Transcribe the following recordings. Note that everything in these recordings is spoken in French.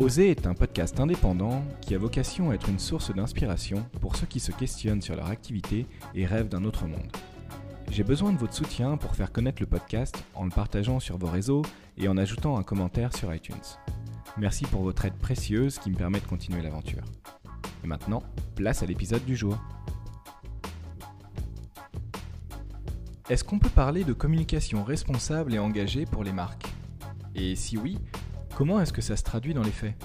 Oser est un podcast indépendant qui a vocation à être une source d'inspiration pour ceux qui se questionnent sur leur activité et rêvent d'un autre monde. J'ai besoin de votre soutien pour faire connaître le podcast en le partageant sur vos réseaux et en ajoutant un commentaire sur iTunes. Merci pour votre aide précieuse qui me permet de continuer l'aventure. Et maintenant, place à l'épisode du jour. Est-ce qu'on peut parler de communication responsable et engagée pour les marques? Et si oui, Comment est-ce que ça se traduit dans les faits?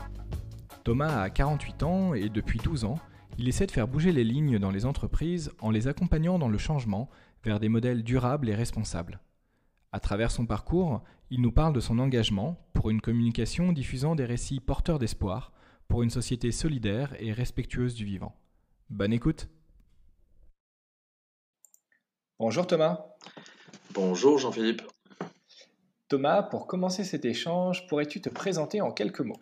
Thomas a 48 ans et depuis 12 ans, il essaie de faire bouger les lignes dans les entreprises en les accompagnant dans le changement vers des modèles durables et responsables. À travers son parcours, il nous parle de son engagement pour une communication diffusant des récits porteurs d'espoir pour une société solidaire et respectueuse du vivant. Bonne écoute Bonjour Thomas. Bonjour Jean-Philippe. Thomas, pour commencer cet échange, pourrais-tu te présenter en quelques mots?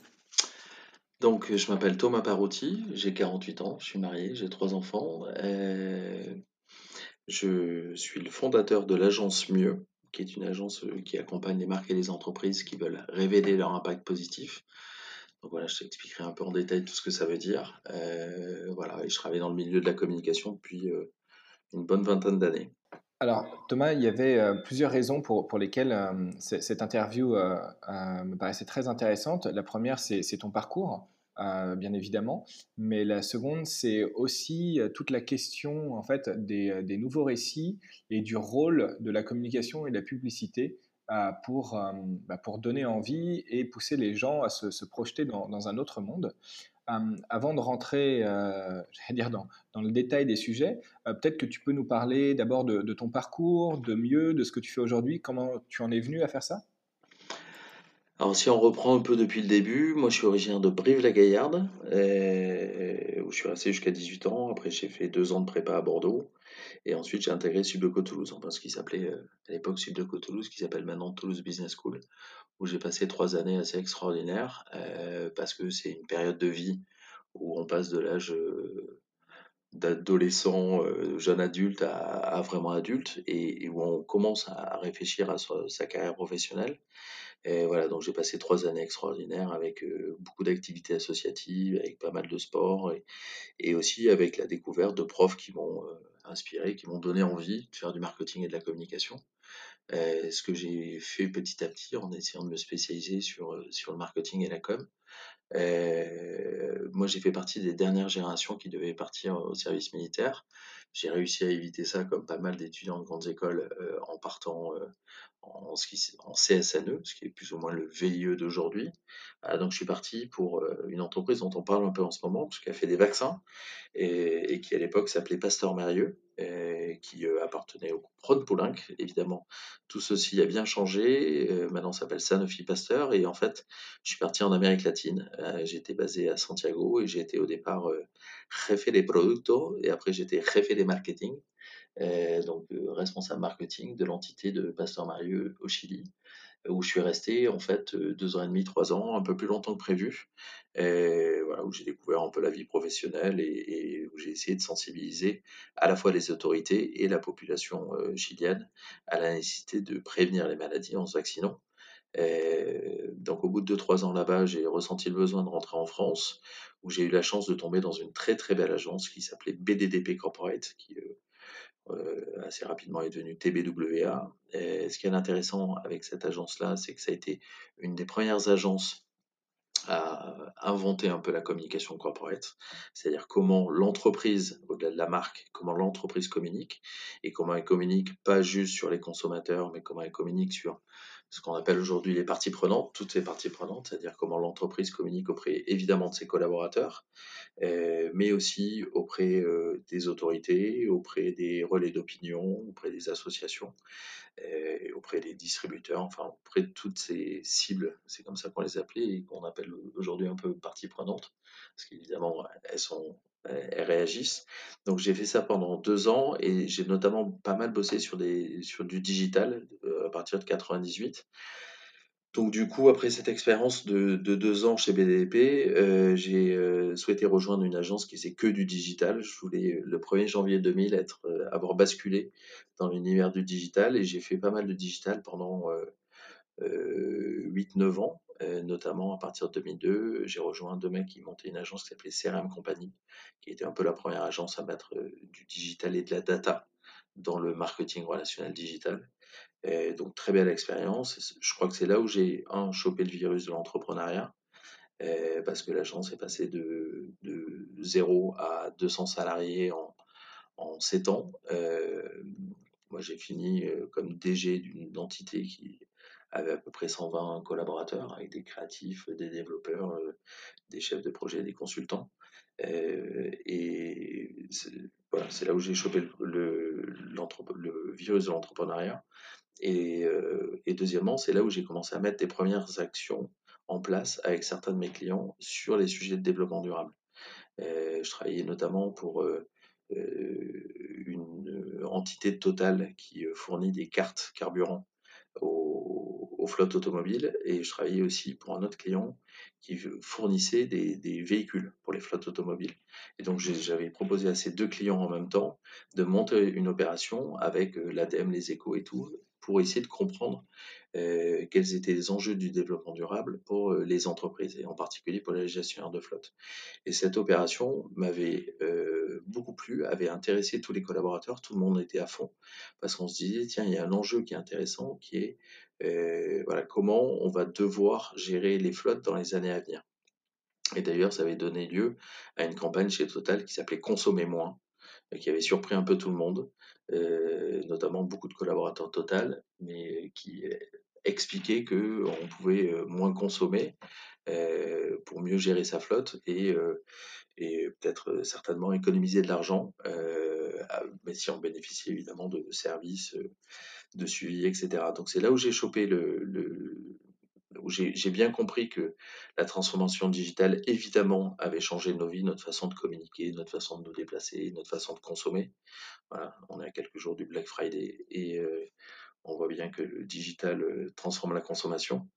Donc, je m'appelle Thomas Parotti, j'ai 48 ans, je suis marié, j'ai trois enfants. je suis le fondateur de l'agence Mieux, qui est une agence euh, qui accompagne les marques et les entreprises qui veulent révéler leur impact positif. Donc voilà, je t'expliquerai un peu en détail tout ce que ça veut dire. Euh, voilà, et je travaille dans le milieu de la communication depuis euh, une bonne vingtaine d'années. Alors, Thomas, il y avait euh, plusieurs raisons pour, pour lesquelles euh, cette interview euh, me paraissait très intéressante. La première, c'est ton parcours, bien évidemment, mais la seconde, c'est aussi toute la question en fait des, des, nouveaux récits et du rôle de la communication et de la publicité pour, bah, pour donner envie et pousser les gens à se, se projeter dans, dans, un autre monde. Avant de rentrer euh, dans, le détail des sujets, euh, peut-être que tu peux nous parler d'abord de, ton parcours, de mieux, de ce que tu fais aujourd'hui, comment tu en es venu à faire ça? Alors si on reprend un peu depuis le début, moi je suis originaire de Brive-la-Gaillarde, euh, où je suis resté jusqu'à 18 ans. Après j'ai fait deux ans de prépa à Bordeaux. Et ensuite j'ai intégré Subdeco Toulouse, enfin ce qui s'appelait à l'époque Subdeco Toulouse, qui s'appelle maintenant Toulouse Business School, où j'ai passé trois années assez extraordinaires, euh, parce que c'est une période de vie où on passe de l'âge euh, d'adolescent, euh, jeune adulte à, vraiment adulte, et, où on commence à réfléchir à sa, carrière professionnelle. Et voilà, donc j'ai passé trois années extraordinaires avec beaucoup d'activités associatives, avec pas mal de sport, et, et, aussi avec la découverte de profs qui m'ont inspiré, qui m'ont donné envie de faire du marketing et de la communication. Euh, ce que j'ai fait petit à petit en essayant de me spécialiser sur, euh, sur le marketing et la com. Euh, moi, j'ai fait partie des dernières générations qui devaient partir au service militaire. J'ai réussi à éviter ça, comme pas mal d'étudiants de grandes écoles, en partant en, en, CSNE, ce qui est plus ou moins le VIE d'aujourd'hui. donc, je suis parti pour une entreprise dont on parle un peu en ce moment, parce qu'elle fait des vaccins, et, qui à l'époque s'appelait Pasteur Mérieux, qui euh, appartenait au groupe Ron Poulenc, évidemment. Tout ceci a bien changé. Euh, maintenant, ça s'appelle Sanofi Pasteur. Et en fait, je suis parti en Amérique latine. Euh, j'étais basé à Santiago et j'ai été au départ jefe de producto et après j'étais jefe de marketing. Donc responsable marketing de l'entité de Pasteur Marieux au Chili où je suis resté en fait deux ans et demi, trois ans, un peu plus longtemps que prévu, où j'ai découvert un peu la vie professionnelle et, où j'ai essayé de sensibiliser à la fois les autorités et la population chilienne à la nécessité de prévenir les maladies en se vaccinant. donc au bout de deux, trois ans là-bas, j'ai ressenti le besoin de rentrer en France, où j'ai eu la chance de tomber dans une très très belle agence qui s'appelait BDDP Corporate, qui euh, assez rapidement est devenu TBWA. Ce qui est intéressant avec cette agence-là, c'est que ça a été une des premières agences à inventer un peu la communication corporate, c'est-à-dire comment l'entreprise, au-delà de la marque, comment l'entreprise communique, et comment elle communique pas juste sur les consommateurs, mais comment elle communique sur ce qu'on appelle aujourd'hui les parties prenantes, toutes ces parties prenantes, c'est-à-dire comment l'entreprise communique auprès évidemment de ses collaborateurs, euh, mais aussi auprès euh, des autorités, auprès des relais d'opinion, auprès des associations, euh, auprès des distributeurs, enfin auprès de toutes ces cibles, c'est comme ça qu'on les appelait et qu'on appelle aujourd'hui un peu parties prenantes, parce qu'évidemment elles sont elles réagissent. Donc j'ai fait ça pendant deux ans et j'ai notamment pas mal bossé sur, du digital à partir de 98. Donc du coup, après cette expérience de, deux ans chez BDP, euh, j'ai euh, souhaité rejoindre une agence qui faisait que du digital. Je voulais le 1er janvier 2000 être, euh, avoir basculé dans l'univers du digital et j'ai fait pas mal de digital pendant 8-9 ans, notamment à partir de 2002. J'ai rejoint deux mecs qui montaient une agence qui s'appelait CRM Company, qui était un peu la première agence à mettre du digital et de la data dans le marketing relationnel digital. Et donc, très belle expérience. Je crois que c'est là où j'ai, un, chopé le virus de l'entrepreneuriat, parce que l'agence est passée de, de 0 à 200 salariés en, en 7 ans. moi, j'ai fini comme DG d'une entité qui avait à peu près 120 collaborateurs, avec des créatifs, des développeurs, des chefs de projet, des consultants. et voilà, c'est là où j'ai chopé le, virus de l'entrepreneuriat. Euh, et, deuxièmement, c'est là où j'ai commencé à mettre des premières actions en place avec certains de mes clients sur les sujets de développement durable. Euh, je travaillais notamment pour euh, une entité totale qui fournit des cartes carburant aux, flottes automobiles et je travaillais aussi pour un autre client qui fournissait des, véhicules pour les flottes automobiles. Et donc j'avais proposé à ces deux clients en même temps de monter une opération avec l'ADEME, les échos et tout, pour essayer de comprendre euh, quels étaient les enjeux du développement durable pour euh, les entreprises et en particulier pour les gestionnaires de flotte. Et cette opération m'avait euh, beaucoup plu, avait intéressé tous les collaborateurs, tout le monde était à fond parce qu'on se disait tiens il y a un enjeu qui est intéressant qui est voilà comment on va devoir gérer les flottes dans les années à venir. Et d'ailleurs, ça avait donné lieu à une campagne chez Total qui s'appelait Consommer moins, qui avait surpris un peu tout le monde, euh, notamment beaucoup de collaborateurs Total, mais qui expliquaient qu'on pouvait euh, moins consommer euh, pour mieux gérer sa flotte et, peut-être certainement économiser de l'argent, mais si on bénéficie évidemment de services, de suivi, etc. Donc c'est là où j'ai chopé le, j'ai bien compris que la transformation digitale, évidemment, avait changé nos vies, notre façon de communiquer, notre façon de nous déplacer, notre façon de consommer. Voilà, on est à quelques jours du Black Friday et euh, on voit bien que le digital euh, transforme la consommation.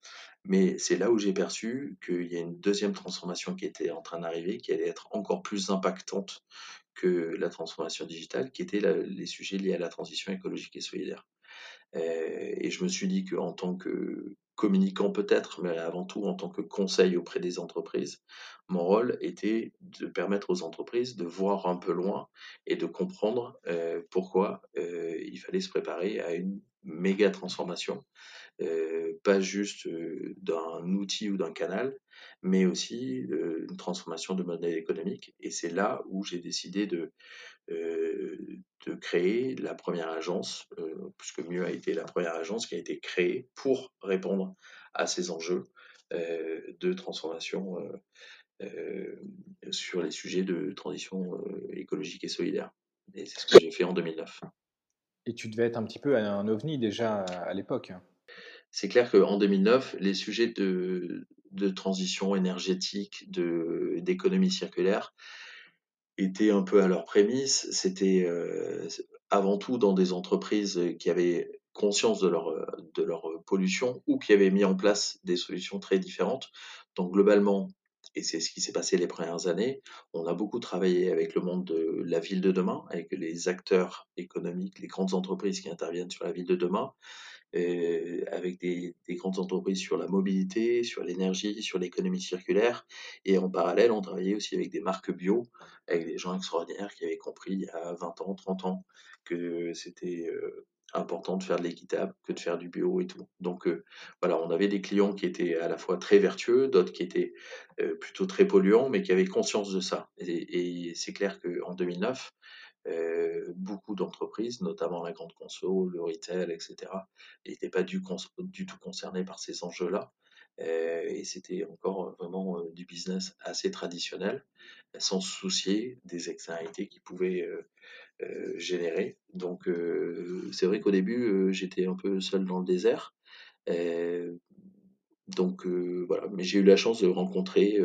Mais c'est là où j'ai perçu qu'il y a une deuxième transformation qui était en train d'arriver, qui allait être encore plus impactante que la transformation digitale, qui étaient les sujets liés à la transition écologique et solidaire. Euh, et je me suis dit qu'en tant que communicant peut-être, mais avant tout en tant que conseil auprès des entreprises, mon rôle était de permettre aux entreprises de voir un peu loin et de comprendre euh, pourquoi euh, il fallait se préparer à une méga transformation, pas juste d'un outil ou d'un canal, mais aussi une transformation de modèle économique. Et c'est là où j'ai décidé de, de créer la première agence, puisque Mieux a été la première agence qui a été créée pour répondre à ces enjeux de transformation sur les sujets de transition écologique et solidaire. Et c'est ce que j'ai fait en 2009. Et tu devais être un petit peu un ovni déjà à l'époque. C'est clair qu'en 2009, les sujets de, transition énergétique, d'économie circulaire, étaient un peu à leur prémisse. C'était euh, avant tout dans des entreprises qui avaient conscience de leur, de leur pollution ou qui avaient mis en place des solutions très différentes. Donc globalement, et c'est ce qui s'est passé les premières années, on a beaucoup travaillé avec le monde de la ville de demain, avec les acteurs économiques, les grandes entreprises qui interviennent sur la ville de demain, euh, avec des, des, grandes entreprises sur la mobilité, sur l'énergie, sur l'économie circulaire. Et en parallèle, on travaillait aussi avec des marques bio, avec des gens extraordinaires qui avaient compris il y a 20 ans, 30 ans que c'était euh, important de faire de l'équitable que de faire du bio et tout. Donc euh, voilà, on avait des clients qui étaient à la fois très vertueux, d'autres qui étaient plutôt très polluants, mais qui avaient conscience de ça. Et, et c'est clair qu'en 2009, euh, beaucoup d'entreprises, notamment la grande conso, le retail, etc., n'étaient pas du, du, tout concernés par ces enjeux-là. Euh, et c'était encore vraiment euh, du business assez traditionnel, sans soucier des externalités qui pouvaient générer. Donc c'est vrai qu'au début, j'étais un peu seul dans le désert. Donc voilà, mais j'ai eu la chance de rencontrer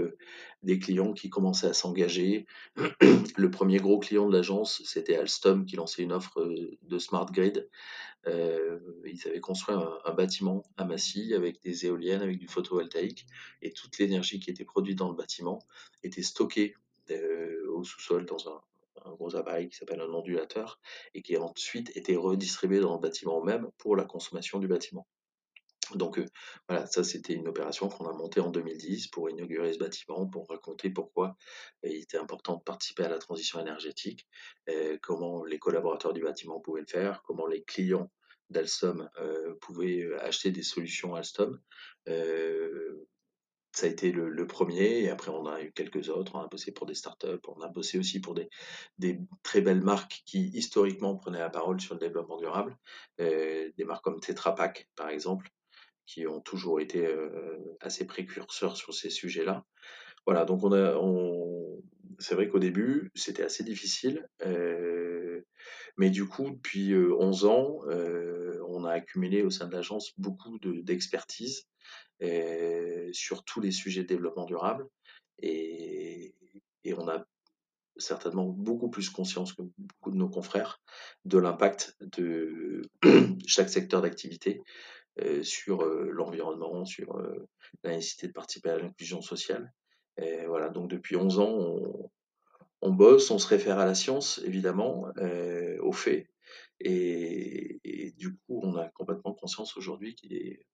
des clients qui commençaient à s'engager. Le premier gros client de l'agence, c'était Alstom qui lançait une offre de smart grid. ils avaient construit un, bâtiment à Massy avec des éoliennes, avec du photovoltaïque, et toute l'énergie qui était produite dans le bâtiment était stockée au sous-sol dans un, un gros appareil qui s'appelle un ondulateur et qui ensuite était redistribué dans le bâtiment même pour la consommation du bâtiment. Donc voilà, ça c'était une opération qu'on a montée en 2010 pour inaugurer ce bâtiment, pour raconter pourquoi il était important de participer à la transition énergétique, comment les collaborateurs du bâtiment pouvaient le faire, comment les clients d'Alstom pouvaient acheter des solutions Alstom. ça a été le, premier, et après on a eu quelques autres. On a bossé pour des startups, on a bossé aussi pour des, des très belles marques qui historiquement prenaient la parole sur le développement durable, des marques comme Tetra Pak par exemple, qui ont toujours été assez précurseurs sur ces sujets-là. Voilà, donc on a, c'est vrai qu'au début, c'était assez difficile, mais du coup, depuis 11 ans, on a accumulé au sein de l'agence beaucoup d'expertise sur tous les sujets de développement durable, et, on a certainement beaucoup plus conscience que beaucoup de nos confrères de l'impact de chaque secteur d'activité euh, sur euh, l'environnement, sur euh, la nécessité de participer à l'inclusion sociale. Et voilà, donc depuis 11 ans, on, on, bosse, on se réfère à la science, évidemment, aux faits. Et, et, du coup, on a complètement conscience aujourd'hui qu'il est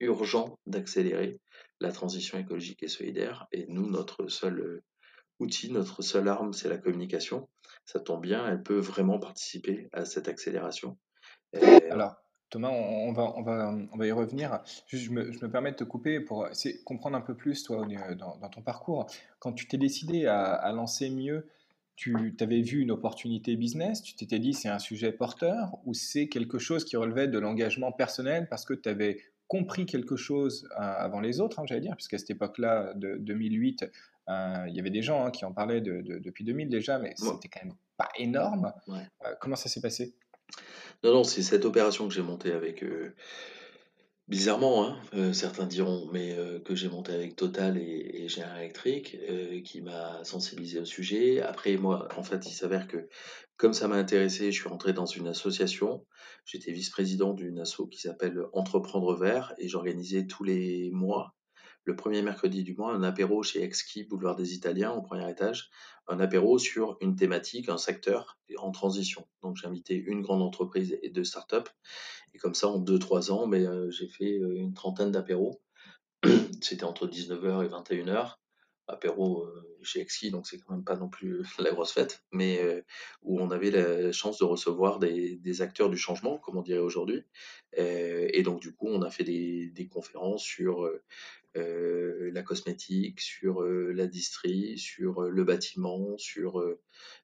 urgent d'accélérer la transition écologique et solidaire. Et nous, notre seul outil, notre seule arme, c'est la communication. Ça tombe bien, elle peut vraiment participer à cette accélération. Alors, Thomas, on, va, on, va, on va y revenir. je, me, permets de te couper pour comprendre un peu plus, toi, dans, ton parcours. Quand tu t'es décidé à, lancer mieux, tu avais vu une opportunité business, tu t'étais dit c'est un sujet porteur ou c'est quelque chose qui relevait de l'engagement personnel parce que tu avais compris quelque chose euh, avant les autres, hein, j'allais dire, puisqu'à cette époque-là, de 2008, euh, il y avait des gens hein, qui en parlaient depuis 2000 déjà, mais c'était quand même pas énorme. Euh, comment ça s'est passé? Non, non, c'est cette opération que j'ai montée avec, euh, bizarrement, hein, euh, certains diront, mais euh, que j'ai montée avec Total et, et Electric, qui m'a sensibilisé au sujet. Après, moi, en fait, il s'avère que comme ça m'a intéressé, je suis rentré dans une association. J'étais vice-président d'une asso qui s'appelle Entreprendre Vert et j'organisais tous les mois le premier mercredi du mois un apéro chez Exki, boulevard des Italiens, au premier étage, un apéro sur une thématique, un secteur en transition. Donc j'ai invité une grande entreprise et deux startups. Et comme ça, en deux, trois ans, mais, euh, j'ai fait euh, une trentaine d'apéros. C'était entre 19h et 21h. Apéro euh, chez Exki, donc c'est quand même pas non plus la grosse fête, mais où on avait la chance de recevoir des, acteurs du changement, comme on dirait aujourd'hui. et donc du coup, on a fait des conférences sur euh, la cosmétique, sur euh, la distrie, sur euh, le bâtiment, sur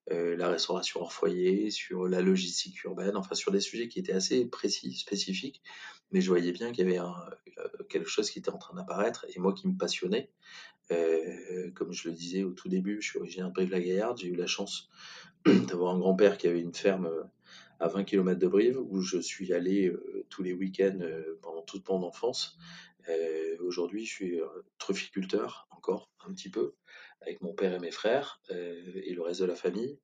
la restauration hors foyer, sur la logistique urbaine, enfin sur des sujets qui étaient assez précis, spécifiques, mais je voyais bien qu'il y avait quelque chose qui était en train d'apparaître et moi qui me passionnait. comme je le disais au tout début, je suis originaire de Brive-la-Gaillarde, j'ai eu la chance d'avoir un grand-père qui avait une ferme à 20 km de Brive où je suis allé tous les week-ends pendant toute mon enfance euh, aujourd'hui, je suis trufficulteur encore un petit peu avec mon père et mes frères euh, et le reste de la famille.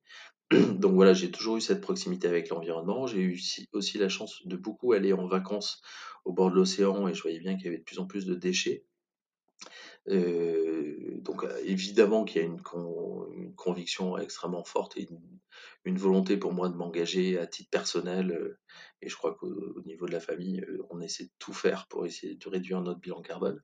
Donc voilà, j'ai toujours eu cette proximité avec l'environnement. J'ai eu aussi la chance de beaucoup aller en vacances au bord de l'océan et je voyais bien qu'il y avait de plus en plus de déchets. Donc évidemment qu'il y a une, conviction extrêmement forte et une, volonté pour moi de m'engager à titre personnel et je crois qu'au niveau de la famille, on essaie de tout faire pour essayer de réduire notre bilan carbone.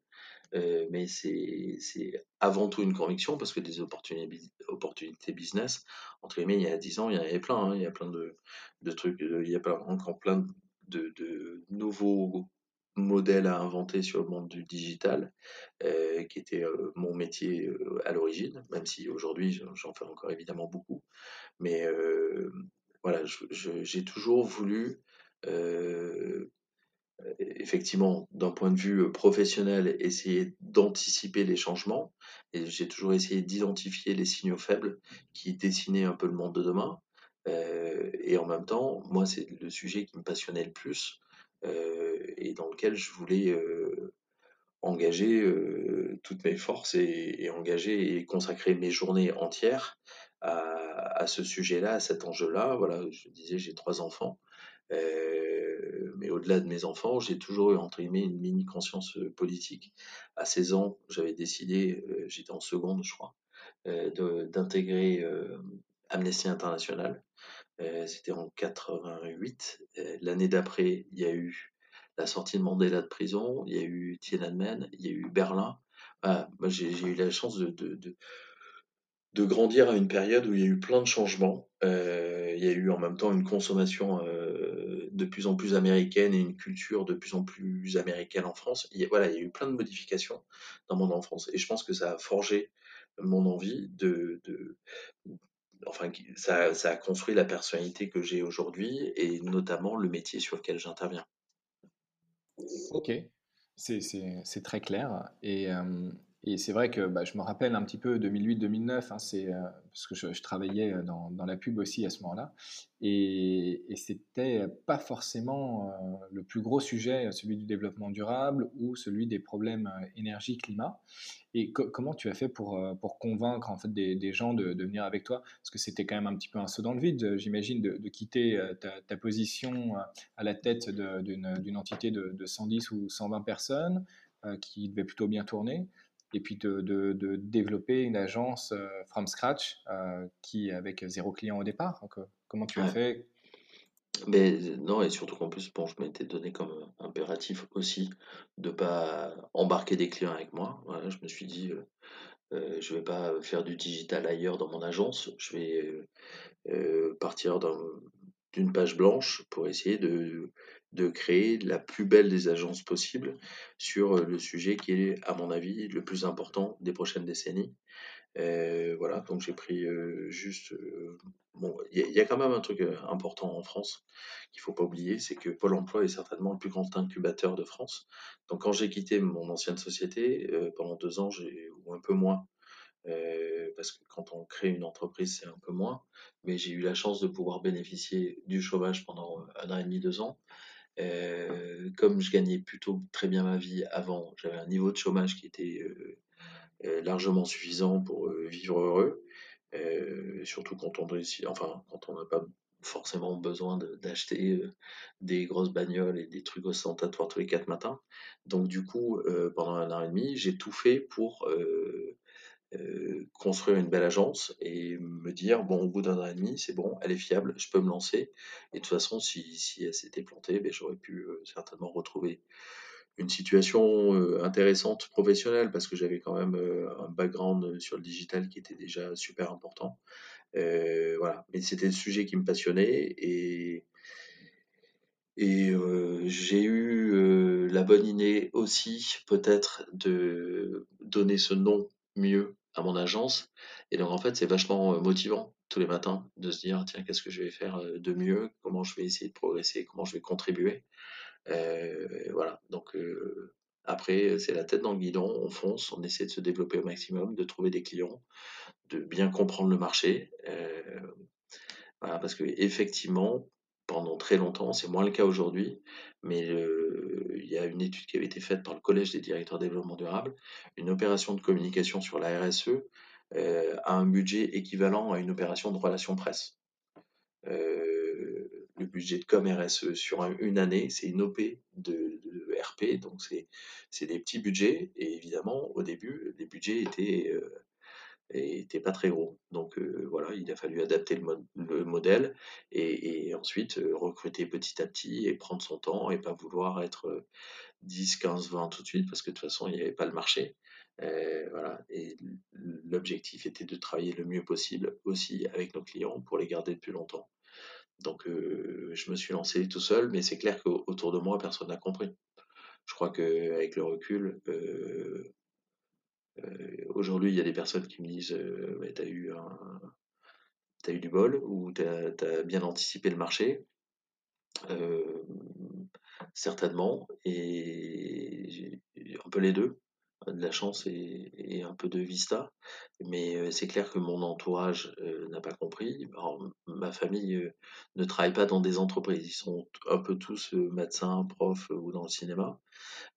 Mais c'est avant tout une conviction parce que des opportunités, business, entre guillemets, il y a 10 ans, il y en avait plein. Hein. il y a plein de, de, trucs, il y a encore plein de, de, nouveaux modèles à inventer sur le monde du digital, euh, qui était mon métier à l'origine, même si aujourd'hui j'en fais encore évidemment beaucoup. Mais voilà, j'ai toujours voulu euh, effectivement, d'un point de vue professionnel, essayer d'anticiper les changements. Et j'ai toujours essayé d'identifier les signaux faibles qui dessinaient un peu le monde de demain. Euh, et en même temps, moi, c'est le sujet qui me passionnait le plus euh, et dans lequel je voulais engager toutes mes forces et, engager et consacrer mes journées entières à, ce sujet-là, à cet enjeu-là. Voilà, je disais, j'ai trois enfants. mais au-delà de mes enfants, j'ai toujours eu, entre une mini conscience politique. À 16 ans, j'avais décidé, j'étais en seconde, je crois, d'intégrer Amnesty International. C'était en 88. L'année d'après, il y a eu la sortie de Mandela de prison, il y a eu Tiananmen, il y a eu Berlin. moi, j'ai eu la chance de, grandir à une période où il y a eu plein de changements. il y a eu en même temps une consommation de plus en plus américaine et une culture de plus en plus américaine en France. Il y a, voilà, il y a eu plein de modifications dans mon enfance. Et je pense que ça a forgé mon envie de enfin, ça, a construit la personnalité que j'ai aujourd'hui et notamment le métier sur lequel j'interviens. Ok, c'est très clair. Et, euh, et c'est vrai que bah, je me rappelle un petit peu 2008-2009, hein, euh, parce que je, travaillais euh, dans, la pub aussi à ce moment-là, et, et c'était pas forcément euh, le plus gros sujet, celui du développement durable ou celui des problèmes énergie-climat. Et comment tu as fait pour, convaincre en fait des, gens de, venir avec toi? Parce que c'était quand même un petit peu un saut dans le vide, j'imagine, de, quitter ta, position à la tête d'une entité de, 110 ou 120 personnes qui devait plutôt bien tourner et puis de, de, développer une agence euh, from scratch euh, qui avec zéro client au départ. Donc, euh, comment tu as fait? Mais non, et surtout qu'en plus, bon, je m'étais donné comme impératif aussi de pas embarquer des clients avec moi. Voilà, je me suis dit, euh, je vais pas faire du digital ailleurs dans mon agence. Je vais partir d'une page blanche pour essayer de, de créer la plus belle des agences possibles sur euh, le sujet qui est, à mon avis, le plus important des prochaines décennies. Euh, voilà, donc j'ai pris euh, juste. bon, il y, a quand même un truc important en France qu'il faut pas oublier, c'est que Pôle Emploi est certainement le plus grand incubateur de France. Donc quand j'ai quitté mon ancienne société pendant deux ans, ou un peu moins, parce que quand on crée une entreprise, c'est un peu moins. Mais j'ai eu la chance de pouvoir bénéficier du chômage pendant un an et demi, deux ans. Euh, comme je gagnais plutôt très bien ma vie avant, j'avais un niveau de chômage qui était euh, euh, largement suffisant pour vivre heureux. surtout quand on enfin quand on n'a pas forcément besoin d'acheter des grosses bagnoles et des trucs ostentatoires tous les quatre matins. Donc du coup, pendant un an et demi, j'ai tout fait pour euh, construire une belle agence et me dire bon au bout d'un an et demi c'est bon elle est fiable je peux me lancer. Et de toute façon si, si elle s'était plantée ben, j'aurais pu euh, certainement retrouver une situation euh, intéressante professionnelle parce que j'avais quand même un background sur le digital qui était déjà super important. Voilà. Mais c'était le sujet qui me passionnait et et j'ai eu la bonne idée aussi peut-être de donner ce nom mieux à mon agence. Et donc, en fait, c'est vachement motivant tous les matins de se dire, tiens, qu'est-ce que je vais faire de mieux? Comment je vais essayer de progresser? Comment je vais contribuer? Voilà. Donc, après, c'est la tête dans le guidon, on fonce, on essaie de se développer au maximum, de trouver des clients, de bien comprendre le marché. voilà, parce que effectivement, pendant très longtemps, c'est moins le cas aujourd'hui, mais il y a une étude qui avait été faite par le Collège des directeurs développement durable, une opération de communication sur la RSE euh, a un budget équivalent à une opération de relations presse. Euh, le budget de com RSE sur une année, c'est une OP de, RP, donc c'est des petits budgets, et évidemment, au début, les budgets étaient euh, était pas très gros. Donc euh, voilà, il a fallu adapter le, modèle et, ensuite euh, recruter petit à petit et prendre son temps et pas vouloir être 10, 15, 20 tout de suite parce que de toute façon il n'y avait pas le marché. Euh, voilà. Et l'objectif était de travailler le mieux possible aussi avec nos clients pour les garder plus longtemps. Donc je me suis lancé tout seul, mais c'est clair qu'autour de moi personne n'a compris. Je crois qu'avec le recul, aujourd'hui, il y a des personnes qui me disent euh, tu as eu as eu du bol ou tu as, bien anticipé le marché. Euh, certainement, et un peu les deux. de la chance et, un peu de vista. Mais c'est clair que mon entourage n'a pas compris. ma famille ne travaille pas dans des entreprises. Ils sont un peu tous médecins, profs ou dans le cinéma.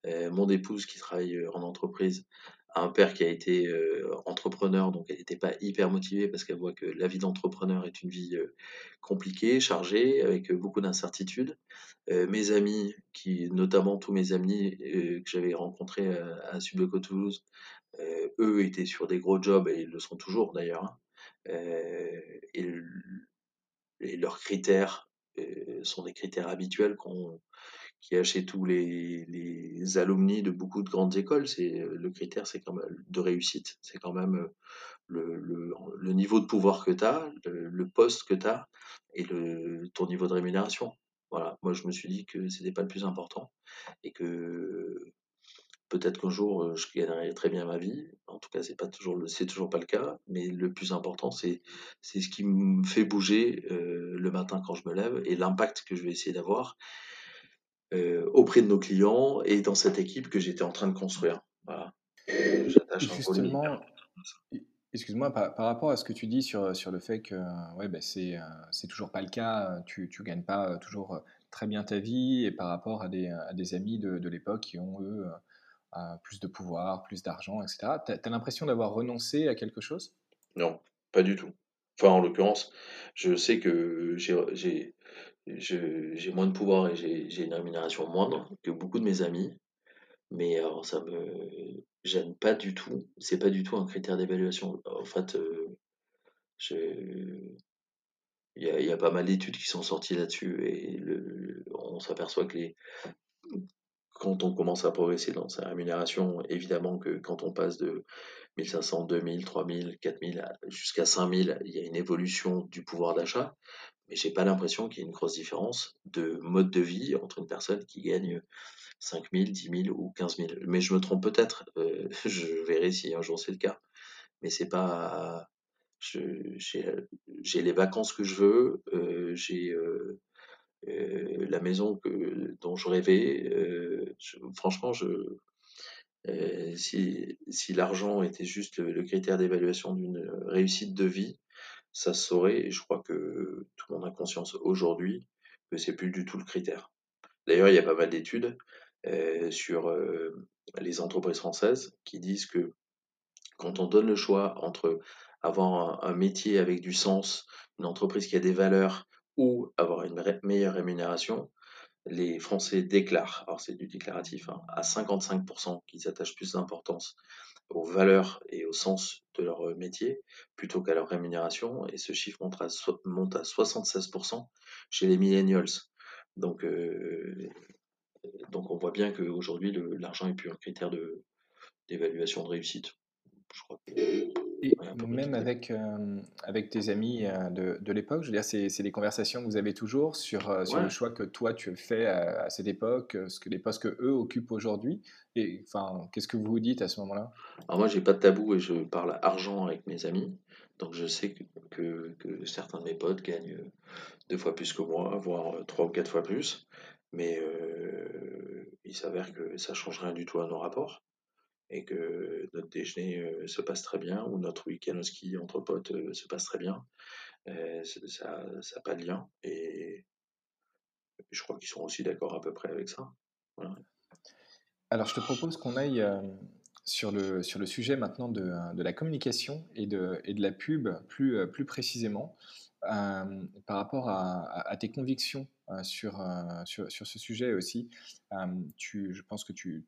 mon épouse qui travaille en entreprise un père qui a été entrepreneur, donc elle n'était pas hyper motivée parce qu'elle voit que la vie d'entrepreneur est une vie compliquée, chargée, avec beaucoup d'incertitudes. mes amis, qui, notamment tous mes amis que j'avais rencontrés à, Subleco Toulouse, eux étaient sur des gros jobs et ils le sont toujours d'ailleurs. Hein. et, leurs critères sont des critères habituels qu'on qui a chez tous les, les alumni de beaucoup de grandes écoles, c'est le critère, c'est quand même de réussite, c'est quand même le, le, le, niveau de pouvoir que tu as, le, poste que tu as et ton niveau de rémunération. Voilà, moi je me suis dit que c'était pas le plus important et que peut-être qu'un jour je gagnerai très bien ma vie. En tout cas, c'est pas toujours toujours pas le cas, mais le plus important c'est c'est ce qui me fait bouger le matin quand je me lève et l'impact que je vais essayer d'avoir euh, auprès de nos clients et dans cette équipe que j'étais en train de construire. Voilà. Excuse-moi, par, rapport à ce que tu dis sur, sur le fait que ouais, ben c'est, euh, c'est toujours pas le cas, tu ne gagnes pas toujours très bien ta vie, et par rapport à des, à des amis de, de l'époque qui ont, eux, plus de pouvoir, plus d'argent, etc. Tu as, l'impression d'avoir renoncé à quelque chose? Non, pas du tout. Enfin, en l'occurrence, je sais que j'ai moins de pouvoir et j'ai une rémunération moindre que beaucoup de mes amis. Mais alors, ça me gêne pas du tout. C'est pas du tout un critère d'évaluation. En fait, euh, il y, a, pas mal d'études qui sont sorties là-dessus et on s'aperçoit que les, quand on commence à progresser dans sa rémunération, évidemment que quand on passe de 1500, 2000, 3000, 4000 jusqu'à 5000, il y a une évolution du pouvoir d'achat mais j'ai pas l'impression qu'il y ait une grosse différence de mode de vie entre une personne qui gagne 5 000, 10 000 ou 15 000. Mais je me trompe peut-être, euh, je verrai si un jour c'est le cas. Mais c'est pas. J'ai les vacances que je veux, euh, j'ai euh, la maison que, dont je rêvais. franchement, je, si, si l'argent était juste le critère d'évaluation d'une réussite de vie, ça se saurait et je crois que tout le monde a conscience aujourd'hui que c'est plus du tout le critère. D'ailleurs, il y a pas mal d'études euh, sur euh, les entreprises françaises qui disent que quand on donne le choix entre avoir un, métier avec du sens, une entreprise qui a des valeurs ou avoir une meilleure rémunération, les Français déclarent, alors c'est du déclaratif, hein, à 55% qu'ils attachent plus d'importance aux valeurs et au sens de leur métier plutôt qu'à leur rémunération. Et ce chiffre monte à, monte à 76% chez les millennials. Donc, euh, donc on voit bien qu'aujourd'hui, l'argent n'est plus un critère d'évaluation de, réussite. Je crois et même avec, euh, avec tes amis euh, de, de l'époque, je veux dire, c'est des conversations que vous avez toujours sur, euh, sur le choix que toi tu fais à, à cette époque, ce que les postes que eux occupent aujourd'hui. Et enfin, qu'est-ce que vous vous dites à ce moment-là? Alors moi, j'ai pas de tabou et je parle argent avec mes amis. Donc je sais que, que, certains de mes potes gagnent deux fois plus que moi, voire trois ou quatre fois plus. Mais il s'avère que ça change rien du tout à nos rapports et que notre déjeuner euh, se passe très bien ou notre week-end au ski entre potes euh, se passe très bien. Euh, ça n'a pas de lien et je crois qu'ils sont aussi d'accord à peu près avec ça. Alors je te propose qu'on aille sur, le, sur le sujet maintenant de, de la communication et de, et de la pub plus, plus précisément. par rapport à, à, tes convictions sur, sur, sur, ce sujet aussi, tu, je pense que tu,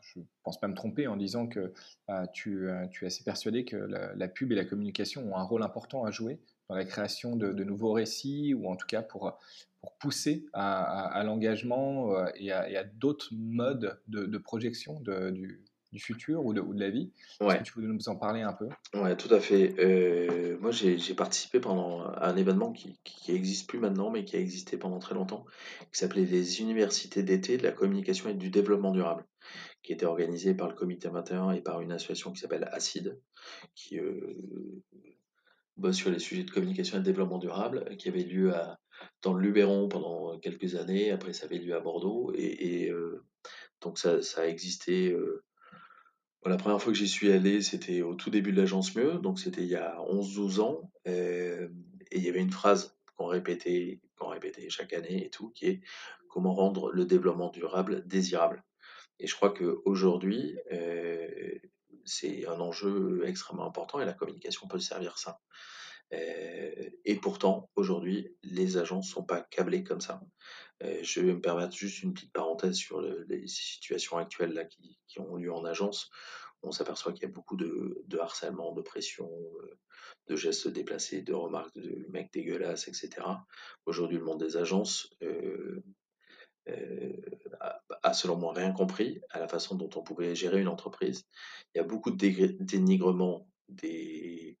je ne pense pas me tromper en disant que euh, tu, euh, tu, es assez persuadé que la, pub et la communication ont un rôle important à jouer dans la création de, nouveaux récits ou en tout cas pour, pour pousser à, l'engagement euh, et à, d'autres modes de, projection du, du, futur ou de, ou la vie. Est-ce que tu peux nous en parler un peu? Oui, tout à fait. moi, j'ai participé pendant à un événement qui n'existe plus maintenant, mais qui a existé pendant très longtemps, qui s'appelait les universités d'été de la communication et du développement durable qui était organisé par le comité 21 et par une association qui s'appelle ACID, qui euh, bosse sur les sujets de communication et de développement durable, qui avait lieu dans le Luberon pendant quelques années, après ça avait lieu à Bordeaux, et, euh, donc ça, a existé euh, la première fois que j'y suis allé, c'était au tout début de l'agence Mieux, donc c'était il y a 11-12 ans. Et il y avait une phrase qu'on répétait, qu'on répétait chaque année et tout, qui est comment rendre le développement durable désirable? Et je crois qu'aujourd'hui, euh, c'est un enjeu extrêmement important et la communication peut servir ça. Euh, et pourtant, aujourd'hui, les agences ne sont pas câblées comme ça. Euh, je vais me permettre juste une petite parenthèse sur les situations actuelles là, qui, ont lieu en agence. On s'aperçoit qu'il y a beaucoup de, harcèlement, de pression, de gestes déplacés, de remarques de mecs dégueulasses, etc. Aujourd'hui, le monde des agences a, selon moi rien compris à la façon dont on pouvait gérer une entreprise. Il y a beaucoup de dénigrement des,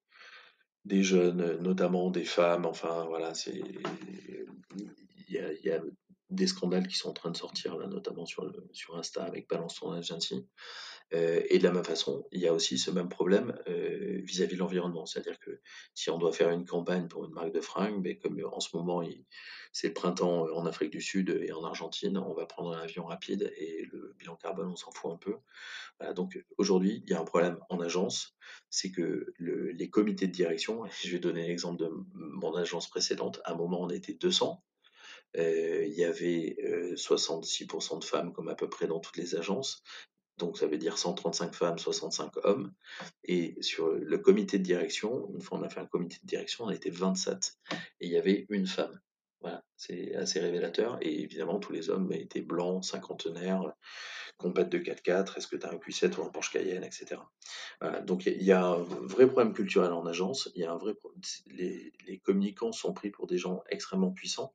jeunes, notamment des femmes. Enfin, voilà, il y a, des scandales qui sont en train de sortir là, notamment sur Insta avec Balance ton agency. Euh, et de la même façon, il y a aussi ce même problème euh, vis-à-vis de l'environnement. C'est-à-dire que si on doit faire une campagne pour une marque de fringues, mais comme en ce moment c'est le printemps en Afrique du Sud et en Argentine, on va prendre un avion rapide et le bilan carbone, on s'en fout un peu. donc aujourd'hui, il y a un problème en agence, c'est que les comités de direction, je vais donner l'exemple de mon agence précédente, à un moment on était 200, euh, il y avait 66% de femmes comme à peu près dans toutes les agences, donc ça veut dire 135 femmes, 65 hommes. Et sur le comité de direction, une fois on a fait un comité de direction, on était 27 et il y avait une femme. Voilà, c'est assez révélateur. Et évidemment, tous les hommes étaient blancs, cinquantenaires, compète de 4x4, est-ce que tu as un Q7 ou un Porsche Cayenne, etc. donc il y, a un vrai problème culturel en agence, il y a un vrai les, les, communicants sont pris pour des gens extrêmement puissants,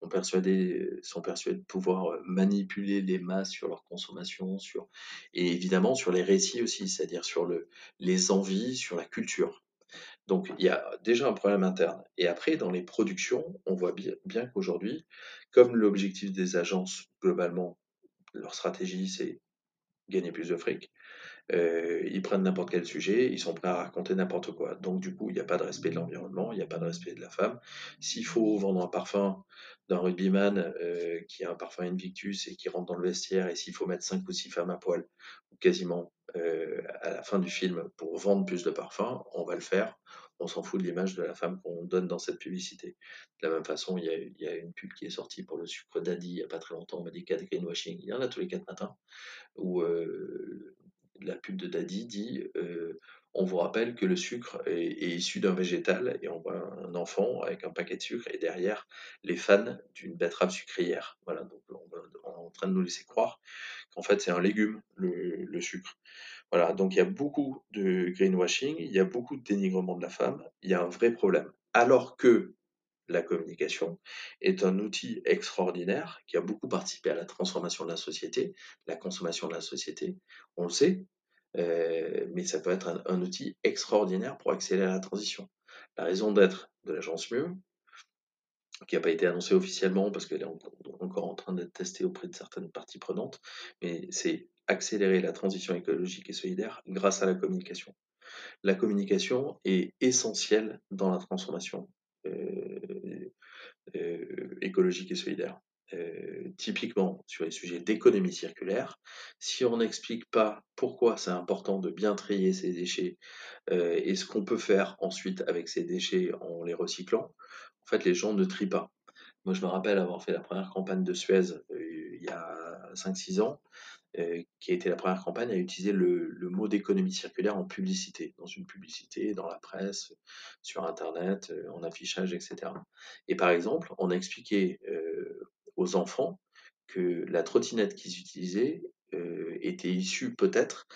sont persuadés de pouvoir manipuler les masses sur leur consommation, sur, et évidemment sur les récits aussi, c'est-à-dire sur le, les envies, sur la culture. Donc il y a déjà un problème interne. Et après, dans les productions, on voit bien qu'aujourd'hui, comme l'objectif des agences globalement leur stratégie, c'est gagner plus de fric. Euh, ils prennent n'importe quel sujet, ils sont prêts à raconter n'importe quoi. Donc du coup, il n'y a pas de respect de l'environnement, il n'y a pas de respect de la femme. S'il faut vendre un parfum d'un rugbyman euh, qui a un parfum Invictus et qui rentre dans le vestiaire, et s'il faut mettre 5 ou 6 femmes à poil, quasiment euh, à la fin du film, pour vendre plus de parfums, on va le faire on s'en fout de l'image de la femme qu'on donne dans cette publicité. De la même façon, il y, a, une pub qui est sortie pour le sucre d'Adi il n'y a pas très longtemps, on m'a dit 4 greenwashing, il y en a tous les 4 matins, où euh, la pub de Daddy dit euh, on vous rappelle que le sucre est, issu d'un végétal et on voit un enfant avec un paquet de sucre et derrière les fans d'une betterave sucrière. Voilà, donc on, est en train de nous laisser croire qu'en fait c'est un légume, le sucre. Voilà, donc il y a beaucoup de greenwashing, il y a beaucoup de dénigrement de la femme, il y a un vrai problème. Alors que la communication est un outil extraordinaire qui a beaucoup participé à la transformation de la société, la consommation de la société, on le sait, euh, mais ça peut être un, outil extraordinaire pour accélérer la transition. La raison d'être de l'agence Mieux, qui n'a pas été annoncée officiellement parce qu'elle est encore en train d'être testée auprès de certaines parties prenantes, mais c'est accélérer la transition écologique et solidaire grâce à la communication. La communication est essentielle dans la transformation euh, euh, écologique et solidaire. Euh, typiquement sur les sujets d'économie circulaire, si on n'explique pas pourquoi c'est important de bien trier ces déchets et ce qu'on peut faire ensuite avec ces déchets en les recyclant, en fait les gens ne trient pas. Moi je me rappelle avoir fait la première campagne de Suez il y a 5-6 ans. Euh, qui a été la première campagne à utiliser le, mot d'économie circulaire en publicité, dans une publicité, dans la presse, sur Internet, euh, en affichage, etc. Et par exemple, on a expliqué euh, aux enfants que la trottinette qu'ils utilisaient était issue peut-être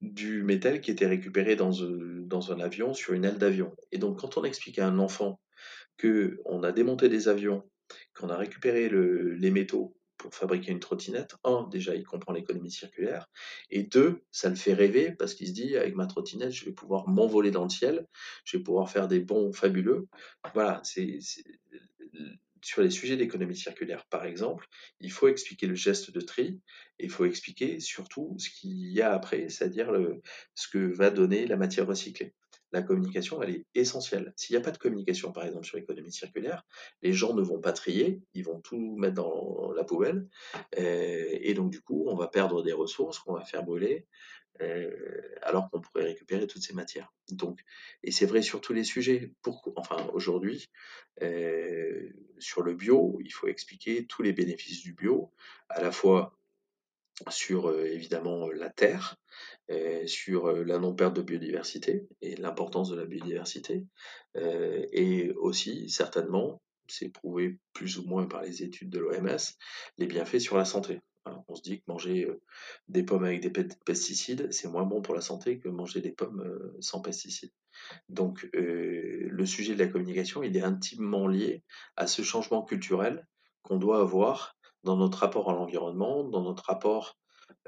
du métal qui était récupéré dans, dans un avion sur une aile d'avion. Et donc, quand on explique à un enfant qu'on a démonté des avions, qu'on a récupéré les métaux pour fabriquer une trottinette, un, déjà, il comprend l'économie circulaire, et deux, ça le fait rêver parce qu'il se dit, avec ma trottinette, je vais pouvoir m'envoler dans le ciel, je vais pouvoir faire des bons fabuleux. Voilà, c'est sur les sujets d'économie circulaire, par exemple, il faut expliquer le geste de tri et il faut expliquer surtout ce qu'il y a après, c'est-à-dire ce que va donner la matière recyclée. La communication, elle est essentielle. S'il n'y a pas de communication, par exemple, sur l'économie circulaire, les gens ne vont pas trier, ils vont tout mettre dans la poubelle. Euh, et donc, du coup, on va perdre des ressources qu'on va faire brûler, euh, alors qu'on pourrait récupérer toutes ces matières. Donc, et c'est vrai sur tous les sujets. Pour, enfin, aujourd'hui, euh, sur le bio, il faut expliquer tous les bénéfices du bio, à la fois sur évidemment la terre, sur la non-perte de biodiversité et l'importance de la biodiversité, et aussi certainement, c'est prouvé plus ou moins par les études de l'OMS, les bienfaits sur la santé. On se dit que manger des pommes avec des pesticides, c'est moins bon pour la santé que manger des pommes sans pesticides. Donc le sujet de la communication, il est intimement lié à ce changement culturel qu'on doit avoir dans notre rapport à l'environnement, dans notre rapport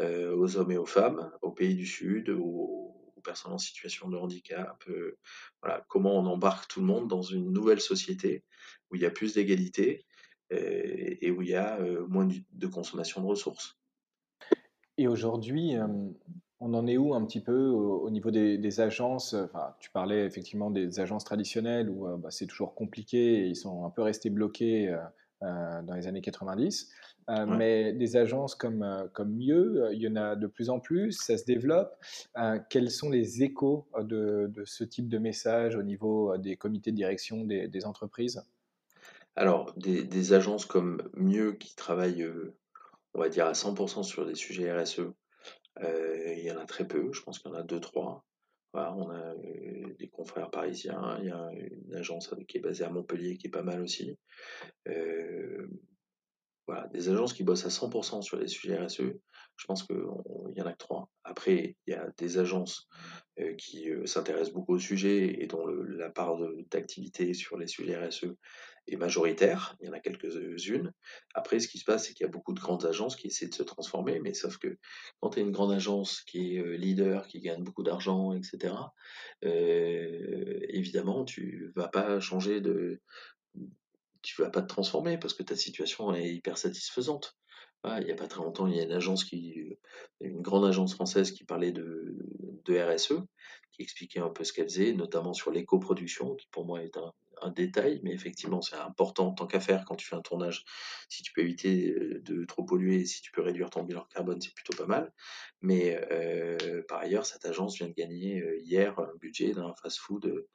euh, aux hommes et aux femmes, aux pays du Sud, aux, personnes en situation de handicap. Euh, voilà, comment on embarque tout le monde dans une nouvelle société où il y a plus d'égalité euh, et où il y a moins de consommation de ressources. Et aujourd'hui, on en est où un petit peu au, niveau des, agences? Enfin, Tu parlais effectivement des agences traditionnelles où bah, c'est toujours compliqué et ils sont un peu restés bloqués dans les années 90. Euh, mais des agences comme, euh, comme Mieux, euh, il y en a de plus en plus, ça se développe. quels sont les échos de, de, ce type de message au niveau des comités de direction des, des entreprises? Alors, des, des, agences comme Mieux qui travaillent, on va dire, à 100% sur des sujets RSE, il y en a très peu, je pense qu'il y en a deux, trois. On a des confrères parisiens, il y a une agence qui est basée à Montpellier qui est pas mal aussi. Euh, voilà, des agences qui bossent à 100% sur les sujets RSE, je pense qu'il y en a que trois. Après, il y a des agences euh, qui euh, s'intéressent beaucoup au sujet et dont la part d'activité sur les sujets RSE est majoritaire. Il y en a quelques-unes. Après, ce qui se passe, c'est qu'il y a beaucoup de grandes agences qui essaient de se transformer, mais sauf que quand tu es une grande agence qui est euh, leader, qui gagne beaucoup d'argent, etc., évidemment, tu vas pas changer de tu vas pas te transformer parce que ta situation est hyper satisfaisante. il n'y a pas très longtemps, il y a une agence qui, une grande agence française qui parlait de, de RSE, qui expliquait un peu ce qu'elle faisait, notamment sur l'éco-production, qui pour moi est un, détail, mais effectivement c'est important tant qu'affaire quand tu fais un tournage. Si tu peux éviter euh, de trop polluer, si tu peux réduire ton bilan carbone, c'est plutôt pas mal. Mais euh, par ailleurs, cette agence vient de gagner euh, hier un budget d'un fast-food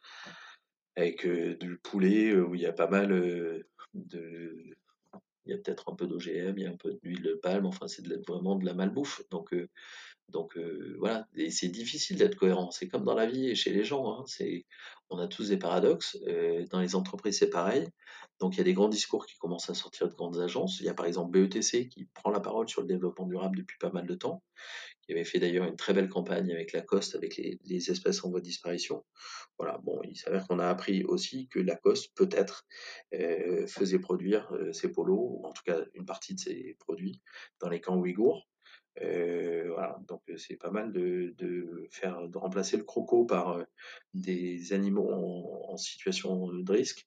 avec du poulet où il y a pas mal de. Il y a peut-être un peu d'OGM, il y a un peu d'huile de palme, enfin, c'est vraiment de la malbouffe. Donc, donc voilà, et c'est difficile d'être cohérent. C'est comme dans la vie et chez les gens. Hein. c'est, on a tous des paradoxes. dans les entreprises, c'est pareil. Donc il y a des grands discours qui commencent à sortir de grandes agences. Il y a par exemple BETC qui prend la parole sur le développement durable depuis pas mal de temps, qui avait fait d'ailleurs une très belle campagne avec Lacoste, avec les, espèces en voie de disparition. Voilà, bon, il s'avère qu'on a appris aussi que Lacoste, peut-être, euh, faisait produire euh, ses polos, ou en tout cas une partie de ses produits, dans les camps ouïghours. Euh, voilà, donc c'est pas mal de, faire de remplacer le croco par des animaux en, situation de risque,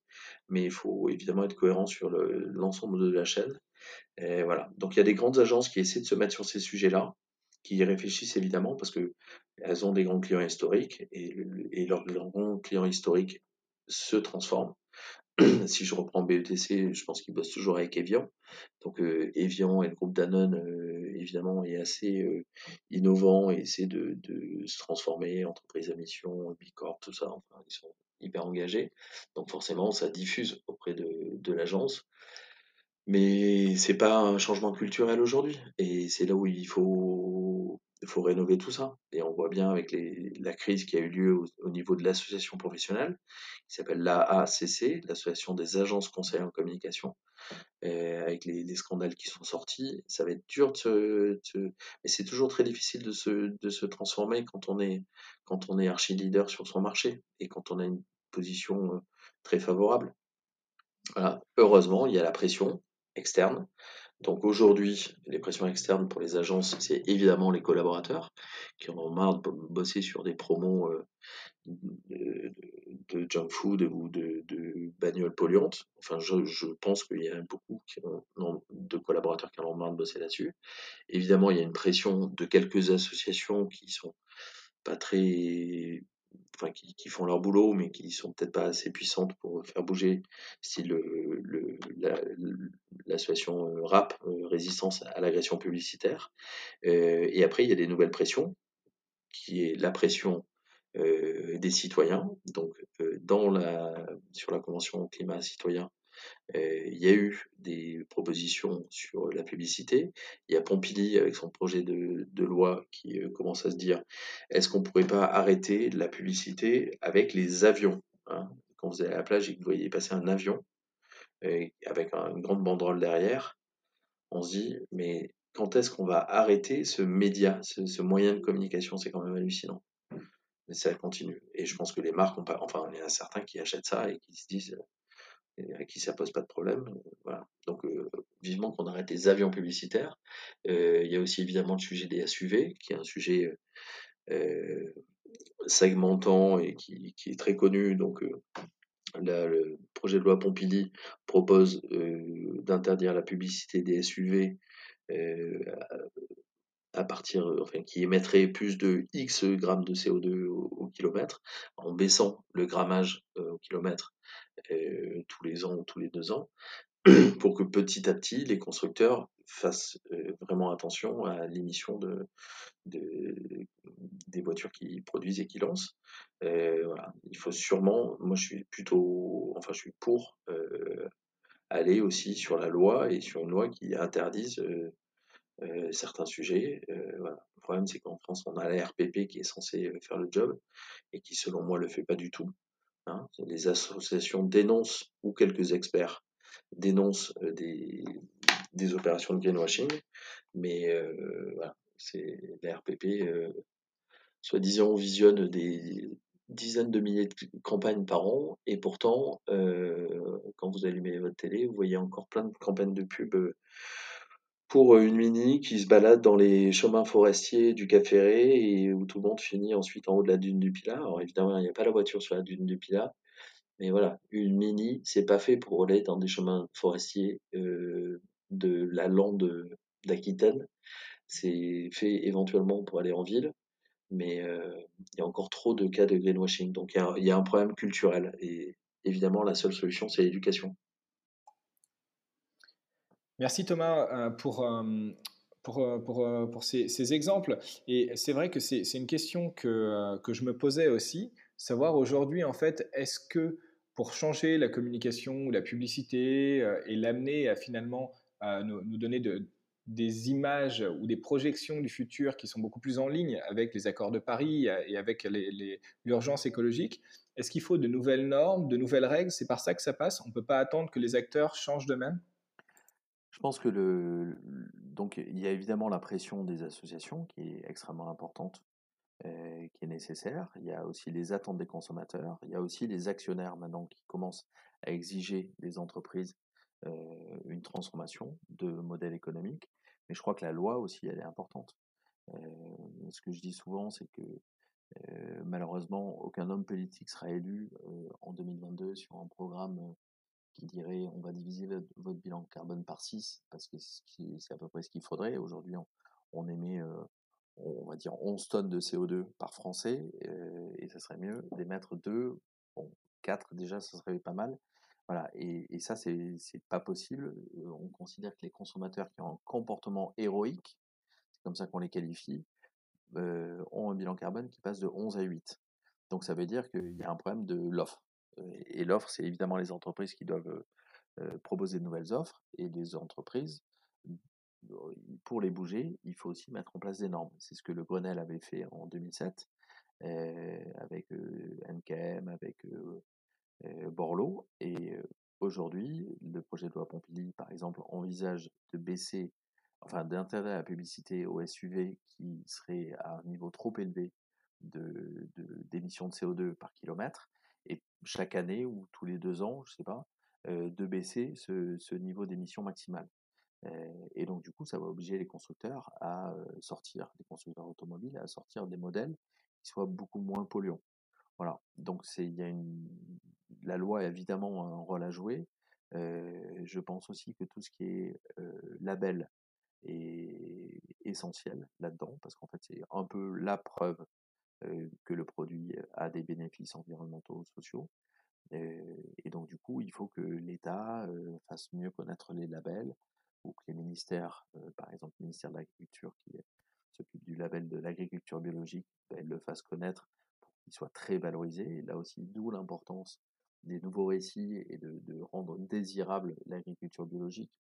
mais il faut évidemment être cohérent sur l'ensemble de la chaîne. Voilà, donc il y a des grandes agences qui essaient de se mettre sur ces sujets-là qui y réfléchissent évidemment parce qu'elles ont des grands clients historiques et, et leurs grands clients historiques se transforment. si je reprends BETC, je pense qu'ils bossent toujours avec Evian. Donc euh, Evian et le groupe Danone, euh, évidemment, est assez euh, innovant et essaie de, se transformer, entreprise à mission, Bicorp, tout ça. Enfin, ils sont hyper engagés. Donc forcément, ça diffuse auprès de, de l'agence. Mais c'est pas un changement culturel aujourd'hui. Et c'est là où il faut, il faut rénover tout ça. Et on voit bien avec la crise qui a eu lieu au, niveau de l'association professionnelle, qui s'appelle l'AACC, l'Association des agences conseillers en communication, avec les, les, scandales qui sont sortis. Ça va être dur de se. mais c'est toujours très difficile de se, transformer quand on est, quand on est archi leader sur son marché et quand on a une position euh, très favorable. Voilà. Heureusement, il y a la pression, externes. Donc aujourd'hui, les pressions externes pour les agences, c'est évidemment les collaborateurs qui en ont marre de bosser sur des promos euh, de, junk food ou de, bagnoles polluantes. Enfin, je, pense qu'il y a beaucoup de collaborateurs qui en ont marre de bosser là-dessus. Évidemment, il y a une pression de quelques associations qui sont pas très enfin, qui, font leur boulot, mais qui sont peut-être pas assez puissantes pour faire bouger, style le, l'association RAP, résistance à l'agression publicitaire. et après, il y a des nouvelles pressions, qui est la pression des citoyens. Donc, dans la, sur la Convention climat citoyen, il y a eu des propositions sur la publicité. Il y a Pompili avec son projet de, loi qui commence à se dire est-ce qu'on ne pourrait pas arrêter la publicité avec les avions hein? Quand vous allez à la plage et que vous voyez passer un avion avec une grande banderole derrière, on se dit mais quand est-ce qu'on va arrêter ce média, ce moyen de communication? C'est quand même hallucinant mais ça continue. Et je pense que les marques enfin, il y en a certains qui achètent ça et qui se disent, euh, à qui ça pose pas de problème. Voilà. Donc, euh, vivement qu'on arrête les avions publicitaires. Euh, il y a aussi évidemment le sujet des SUV, qui est un sujet segmentant et qui, qui, est très connu. Donc, le projet de loi Pompili propose d'interdire la publicité des SUV à partir, euh, enfin, qui émettrait plus de X grammes de CO2 au, kilomètre, en baissant le grammage euh, au kilomètre euh, tous les ans ou tous les deux ans, pour que petit à petit, les constructeurs fassent vraiment attention à l'émission de, des voitures qui produisent et qui lancent. Il faut sûrement, moi je suis plutôt, enfin je suis pour aller aussi sur la loi et sur une loi qui interdise euh, certains sujets. Euh. Le problème, c'est qu'en France, on a la RPP qui est censée euh, faire le job et qui, selon moi, le fait pas du tout. Hein. Les associations dénoncent, ou quelques experts dénoncent des, des opérations de greenwashing, mais voilà, c'est la RPP, soi-disant, visionne des dizaines de milliers de campagnes par an, et pourtant, quand vous allumez votre télé, vous voyez encore plein de campagnes de pub pour une Mini qui se balade dans les chemins forestiers du Cap Ferré et où tout le monde finit ensuite en haut de la dune du Pilat. Alors évidemment, il n'y a pas la voiture sur la dune du Pilat, mais voilà, une Mini, c'est pas fait pour aller dans des chemins forestiers euh, de la lande d'Aquitaine. C'est fait éventuellement pour aller en ville, mais euh, il y a encore trop de cas de greenwashing. Donc il y a un problème culturel et évidemment, la seule solution, c'est l'éducation. Merci Thomas euh, pour, euh, pour, euh, pour, pour ces, exemples. Et c'est vrai que c'est une question que, que, je me posais aussi, savoir aujourd'hui, en fait, est-ce que pour changer la communication ou la publicité et l'amener à finalement nous, nous, donner de, des images ou des projections du futur qui sont beaucoup plus en ligne avec les accords de Paris et avec l'urgence écologique, est-ce qu'il faut de nouvelles normes, de nouvelles règles? C'est par ça que ça passe. On ne peut pas attendre que les acteurs changent d'eux-mêmes? Pense que le, donc il y a évidemment la pression des associations qui est extrêmement importante, euh, qui est nécessaire. Il y a aussi les attentes des consommateurs. Il y a aussi les actionnaires maintenant qui commencent à exiger des entreprises euh, une transformation de modèle économique. Mais je crois que la loi aussi, elle est importante. Euh, ce que je dis souvent, c'est que malheureusement, aucun homme politique sera élu en 2022 sur un programme qui dirait on va diviser votre, bilan carbone par 6 parce que c'est à peu près ce qu'il faudrait. Aujourd'hui, on, émet, euh, on va dire 11 tonnes de CO2 par Français euh, et ça serait mieux d'émettre 2, bon, 4 déjà, ça serait pas mal. Voilà, et, ça, c'est pas possible. Euh, on considère que les consommateurs qui ont un comportement héroïque, c'est comme ça qu'on les qualifie, ont un bilan carbone qui passe de 11 à 8. Donc ça veut dire qu'il y a un problème de l'offre. Et l'offre, c'est évidemment les entreprises qui doivent proposer de nouvelles offres et les entreprises, pour les bouger, il faut aussi mettre en place des normes. C'est ce que le Grenelle avait fait en 2007 avec NKM, avec Borloo. Et aujourd'hui, le projet de loi Pompili, par exemple, envisage de baisser, enfin d'interdire la publicité au SUV qui serait à un niveau trop élevé d'émissions de, de CO2 par kilomètre et chaque année ou tous les deux ans, je sais pas, de baisser ce, niveau d'émission maximale. et donc du coup, ça va obliger les constructeurs à sortir, les constructeurs automobiles à sortir des modèles qui soient beaucoup moins polluants. Voilà. Donc c'est, il y a une, la loi a évidemment un rôle à jouer. je pense aussi que tout ce qui est label est essentiel là-dedans parce qu'en fait c'est un peu la preuve que le produit a des bénéfices environnementaux, sociaux. et donc du coup, il faut que l'État fasse mieux connaître les labels ou que les ministères, par exemple le ministère de l'Agriculture qui s'occupe du label de l'agriculture biologique, ben, le fasse connaître pour qu'il soit très valorisé. Là aussi, d'où l'importance des nouveaux récits et de, rendre désirable l'agriculture biologique.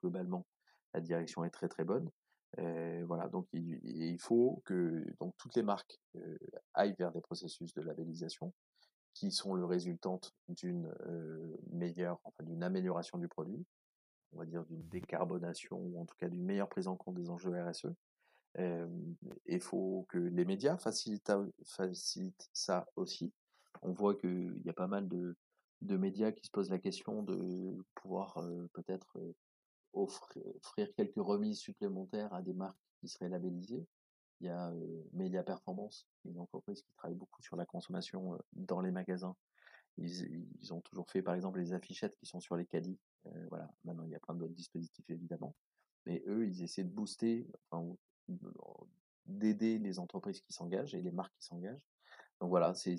Globalement, la direction est très très bonne. Euh, voilà, donc il, faut que donc toutes les marques aillent vers des processus de labellisation qui sont le résultante d'une meilleure, enfin d'une amélioration du produit, on va dire d'une décarbonation ou en tout cas d'une meilleure prise en compte des enjeux RSE. Il faut que les médias facilitent, facilitent ça aussi. On voit qu'il y a pas mal de, de médias qui se posent la question de pouvoir peut-être offrir, quelques remises supplémentaires à des marques qui seraient labellisées. Il y a euh, Media Performance, une entreprise qui travaille beaucoup sur la consommation dans les magasins. Ils, ils, ont toujours fait par exemple les affichettes qui sont sur les caddies. voilà, maintenant il y a plein d'autres dispositifs évidemment. Mais eux, ils essaient de booster, enfin, d'aider les entreprises qui s'engagent et les marques qui s'engagent. Donc voilà, c'est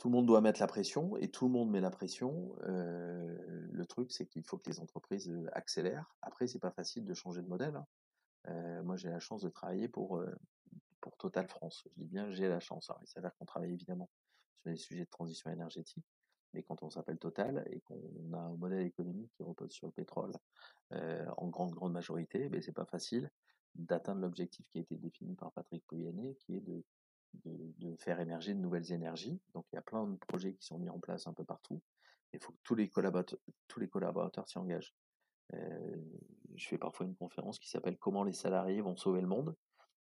tout le monde doit mettre la pression et tout le monde met la pression. Euh, le truc, c'est qu'il faut que les entreprises euh, accélèrent. Après, c'est pas facile de changer de modèle. Hein. Euh, moi, j'ai la chance de travailler pour pour Total France. Je dis bien j'ai la chance. Alors, il s'avère qu'on travaille évidemment sur les sujets de transition énergétique, mais quand on s'appelle Total et qu'on a un modèle économique qui repose sur le pétrole en grande grande majorité, ben c'est pas facile d'atteindre l'objectif qui a été défini par Patrick Pouyanné, qui est de de, faire émerger de nouvelles énergies. Donc il y a plein de projets qui sont mis en place un peu partout. Il faut que tous les collaborateurs, tous les collaborateurs s'y engagent. Euh, je fais parfois une conférence qui s'appelle Comment les salariés vont sauver le monde,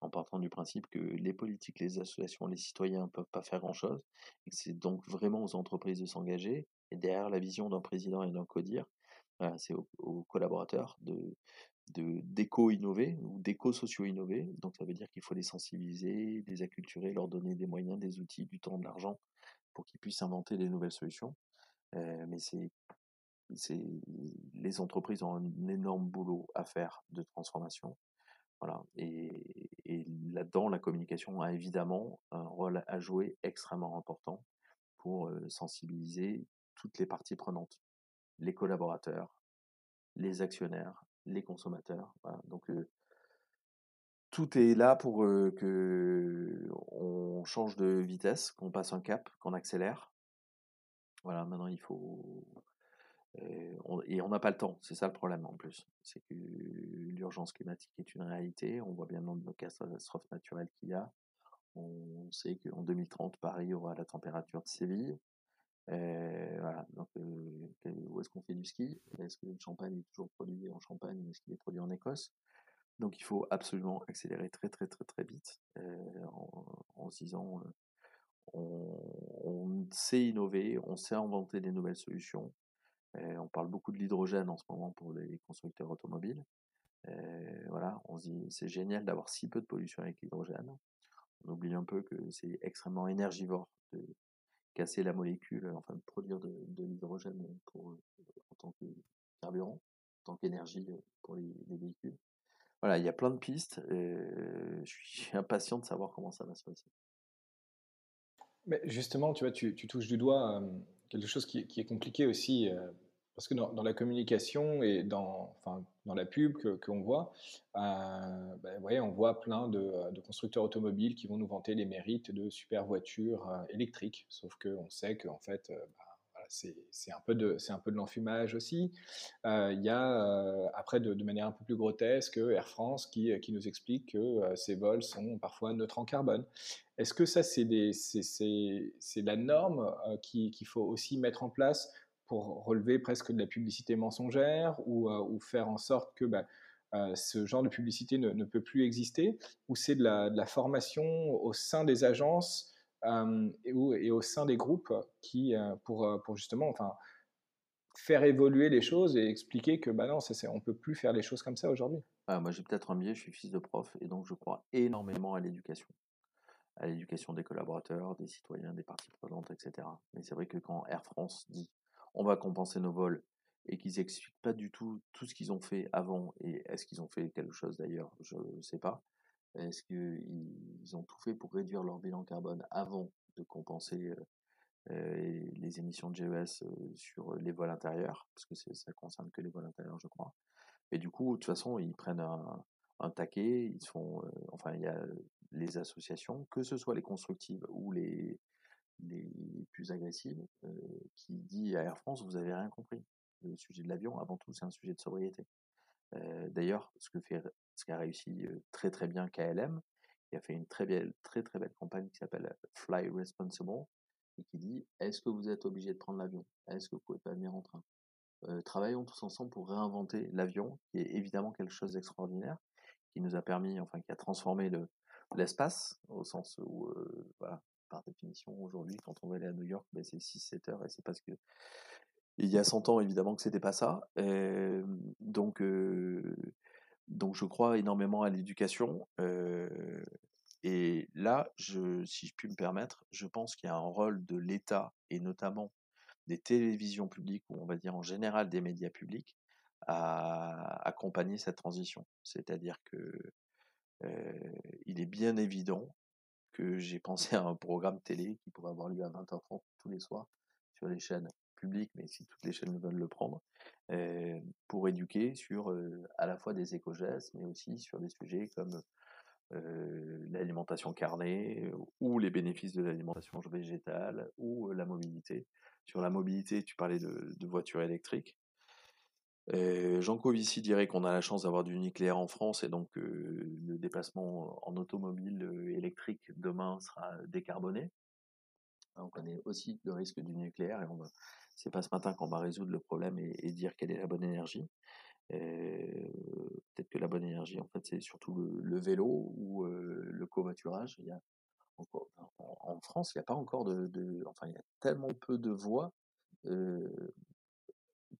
en partant du principe que les politiques, les associations, les citoyens ne peuvent pas faire grand-chose, et que c'est donc vraiment aux entreprises de s'engager. Et derrière la vision d'un président et d'un codir, c'est aux, collaborateurs de, de d'éco-innover ou d'éco-socio-innover. Donc ça veut dire qu'il faut les sensibiliser, les acculturer, leur donner des moyens, des outils, du temps, de l'argent pour qu'ils puissent inventer des nouvelles solutions. Euh, mais c'est, c'est les entreprises ont un énorme boulot à faire de transformation. Voilà. Et, et là-dedans, la communication a évidemment un rôle à jouer extrêmement important pour euh, sensibiliser toutes les parties prenantes, les collaborateurs, les actionnaires, les consommateurs. Donc tout est là pour que on change de vitesse, qu'on passe un cap, qu'on accélère. Voilà, maintenant il faut et on n'a pas le temps, c'est ça le problème en plus. C'est que l'urgence climatique est une réalité. On voit bien le nombre de catastrophes naturelles qu'il y a. On sait qu'en 2030, Paris aura la température de Séville. Euh, voilà. Donc, euh, où est-ce qu'on fait du ski? Est-ce que le champagne est toujours produit en Champagne Est-ce qu'il est produit en Écosse? Donc, il faut absolument accélérer très, très, très, très vite euh, en, se disant on, sait innover, on sait inventer des nouvelles solutions. on parle beaucoup de l'hydrogène en ce moment pour les constructeurs automobiles. voilà, on se dit c'est génial d'avoir si peu de pollution avec l'hydrogène. On oublie un peu que c'est extrêmement énergivore casser la molécule, enfin de produire de, l'hydrogène pour, en tant que carburant, en tant qu'énergie pour les, véhicules. Voilà, il y a plein de pistes. je suis impatient de savoir comment ça va se passer. Mais justement, tu vois, tu, touches du doigt quelque chose qui, est compliqué aussi parce que dans, la communication et dans, enfin, dans la pub qu'on que voit, euh, ben, on voit plein de, constructeurs automobiles qui vont nous vanter les mérites de super voitures euh, électriques. Sauf qu'on sait qu'en fait, euh, bah, c'est un peu de, de l'enfumage aussi. Il y a, après, de, manière un peu plus grotesque, Air France qui, qui nous explique que ces vols sont parfois neutres en carbone. Est-ce que ça, c'est la norme qu'il faut aussi mettre en place pour relever presque de la publicité mensongère ou, euh, faire en sorte que bah, euh, ce genre de publicité ne, peut plus exister, ou c'est de la, formation au sein des agences euh, et, au sein des groupes qui, pour, pour justement enfin, faire évoluer les choses et expliquer que bah non, on ne peut plus faire les choses comme ça aujourd'hui. Ah, moi j'ai peut-être un biais, je suis fils de prof et donc je crois énormément à l'éducation à l'éducation des collaborateurs, des citoyens, des parties prenantes, etc. Mais c'est vrai que quand Air France dit on va compenser nos vols et qu'ils expliquent pas du tout tout ce qu'ils ont fait avant et est-ce qu'ils ont fait quelque chose d'ailleurs, je ne sais pas. Est-ce qu'ils ont tout fait pour réduire leur bilan carbone avant de compenser les émissions de GES sur les vols intérieurs, parce que ça concerne que les vols intérieurs, je crois. Et du coup, de toute façon, ils prennent un, un taquet, ils font, enfin, il y a les associations, que ce soit les constructives ou les, les plus agressives, qui dit à Air France, vous avez rien compris. Le sujet de l'avion, avant tout, c'est un sujet de sobriété. D'ailleurs, ce que fait, ce qu'a réussi très très bien KLM, qui a fait une très belle, très très belle campagne qui s'appelle Fly Responsible, et qui dit est-ce que vous êtes obligé de prendre l'avion? Est-ce que vous pouvez pas venir en train? Travaillons tous ensemble pour réinventer l'avion, qui est évidemment quelque chose d'extraordinaire, qui nous a permis, enfin, qui a transformé le, l'espace, au sens où, voilà, par définition, aujourd'hui, quand on va aller à New York, ben, c'est 6-7 heures, et c'est parce que il y a 100 ans, évidemment, que c'était pas ça. donc, donc, je crois énormément à l'éducation. et là, si je puis me permettre, je pense qu'il y a un rôle de l'État et notamment des télévisions publiques ou on va dire en général des médias publics à accompagner cette transition. C'est-à-dire que il est bien évident que j'ai pensé à un programme télé qui pourrait avoir lieu à 20h30 tous les soirs sur les chaînes publiques, mais si toutes les chaînes veulent le prendre, pour éduquer sur à la fois des éco-gestes, mais aussi sur des sujets comme l'alimentation carnée ou les bénéfices de l'alimentation végétale ou la mobilité. Sur la mobilité, tu parlais de voitures électriques. Jean Covici dirait qu'on a la chance d'avoir du nucléaire en France et donc le déplacement en automobile électrique demain sera décarboné. On connaît aussi le risque du nucléaire et on va, c'est pas ce matin qu'on va résoudre le problème et, dire quelle est la bonne énergie. Peut-être que la bonne énergie, en fait, c'est surtout le, vélo ou le covoiturage. Il y a en, France, il n'y a pas encore de, enfin, il y a tellement peu de voies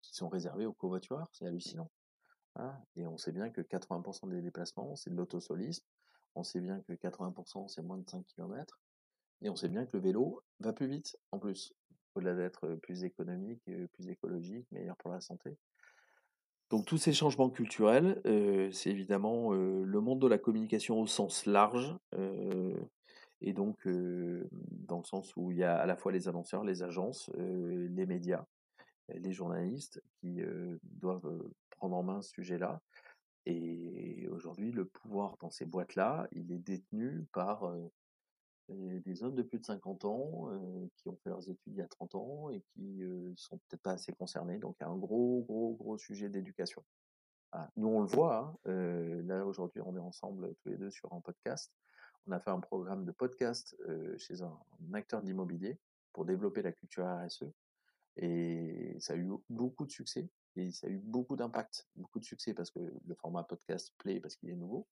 qui sont réservés aux covoitureurs, c'est hallucinant. Hein et on sait bien que 80% des déplacements, c'est de l'autosolisme. On sait bien que 80%, c'est moins de 5 km. Et on sait bien que le vélo va plus vite, en plus. Au-delà d'être plus économique, plus écologique, meilleur pour la santé. Donc tous ces changements culturels, euh, c'est évidemment euh, le monde de la communication au sens large, euh, et donc dans le sens où il y a à la fois les annonceurs, les agences, les médias, les journalistes qui doivent prendre en main ce sujet-là. Et aujourd'hui, le pouvoir dans ces boîtes-là, il est détenu par des hommes de plus de 50 ans qui ont fait leurs études il y a 30 ans et qui sont peut-être pas assez concernés. Donc il y a un gros, gros, gros sujet d'éducation. Ah, nous, on le voit. Hein, là, aujourd'hui, on est ensemble tous les deux sur un podcast. On a fait un programme de podcast chez un, un acteur de l'immobilier pour développer la culture RSE. Et ça a eu beaucoup de succès et ça a eu beaucoup d'impact, beaucoup de succès parce que le format podcast plaît parce qu'il est nouveau.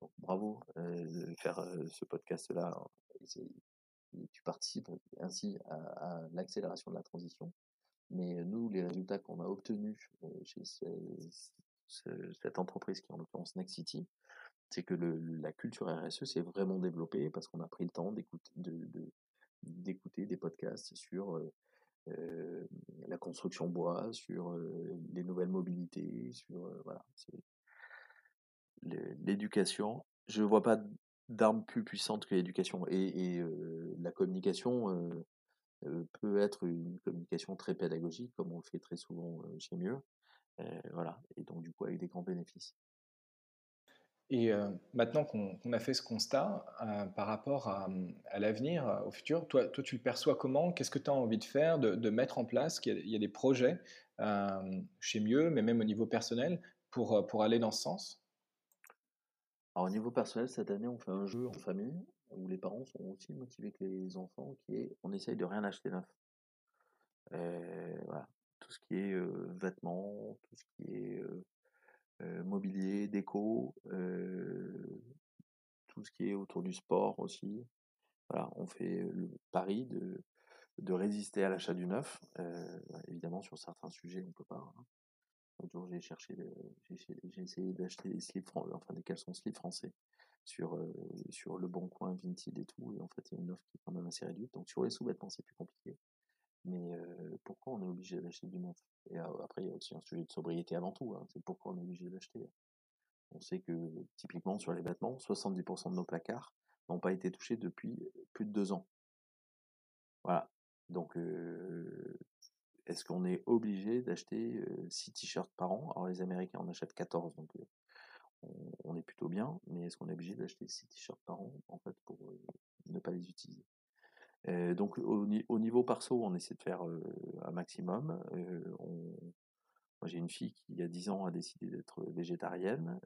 Donc bravo euh, de faire euh, ce podcast-là. Tu participes ainsi à, l'accélération de la transition. Mais nous, les résultats qu'on a obtenus euh, chez cette entreprise qui est en l'occurrence Next City, c'est que le, la culture RSE s'est vraiment développée parce qu'on a pris le temps d'écouter de, des podcasts sur euh, la construction bois, sur euh, les nouvelles mobilités, sur euh, l'éducation. Je ne vois pas d'arme plus puissante que l'éducation. Et, et la communication peut être une communication très pédagogique, comme on le fait très souvent chez Mieux. voilà. Et donc, du coup, avec des grands bénéfices. Et euh, maintenant qu'on a fait ce constat euh, par rapport à, l'avenir, euh, au futur, toi, toi, tu le perçois comment? Qu'est-ce que tu as envie de faire, de, mettre en place? Il y, a, des projets chez Mieux, mais même au niveau personnel, pour, pour aller dans ce sens? Alors, au niveau personnel, cette année, on fait un jeu en famille où les parents sont aussi motivés que les enfants, qui est on essaye de rien acheter neuf. voilà. Tout ce qui est vêtements, tout ce qui est mobilier, déco, euh, tout ce qui est autour du sport aussi. Voilà, on fait le pari de, résister à l'achat du neuf. Euh, évidemment, sur certains sujets, on peut pas. Hein. j'ai cherché, j'ai essayé d'acheter des slips, enfin des caleçons slips français sur sur le bon coin Vinted et tout. Et en fait, il y a une offre qui est quand même assez réduite. Donc sur les sous-vêtements, c'est plus compliqué. Mais pourquoi on est obligé d'acheter du neuf? Et après, il y a aussi un sujet de sobriété avant tout. Hein. C'est pourquoi on est obligé d'acheter. On sait que typiquement sur les vêtements, 70% de nos placards n'ont pas été touchés depuis plus de deux ans. Voilà. Donc, est-ce qu'on est obligé d'acheter 6 t-shirts par an? Alors les Américains en achètent 14, donc on, est plutôt bien, mais est-ce qu'on est obligé d'acheter 6 t-shirts par an en fait pour ne pas les utiliser? Donc au, niveau perso, on essaie de faire un maximum. moi j'ai une fille qui il y a 10 ans a décidé d'être végétarienne.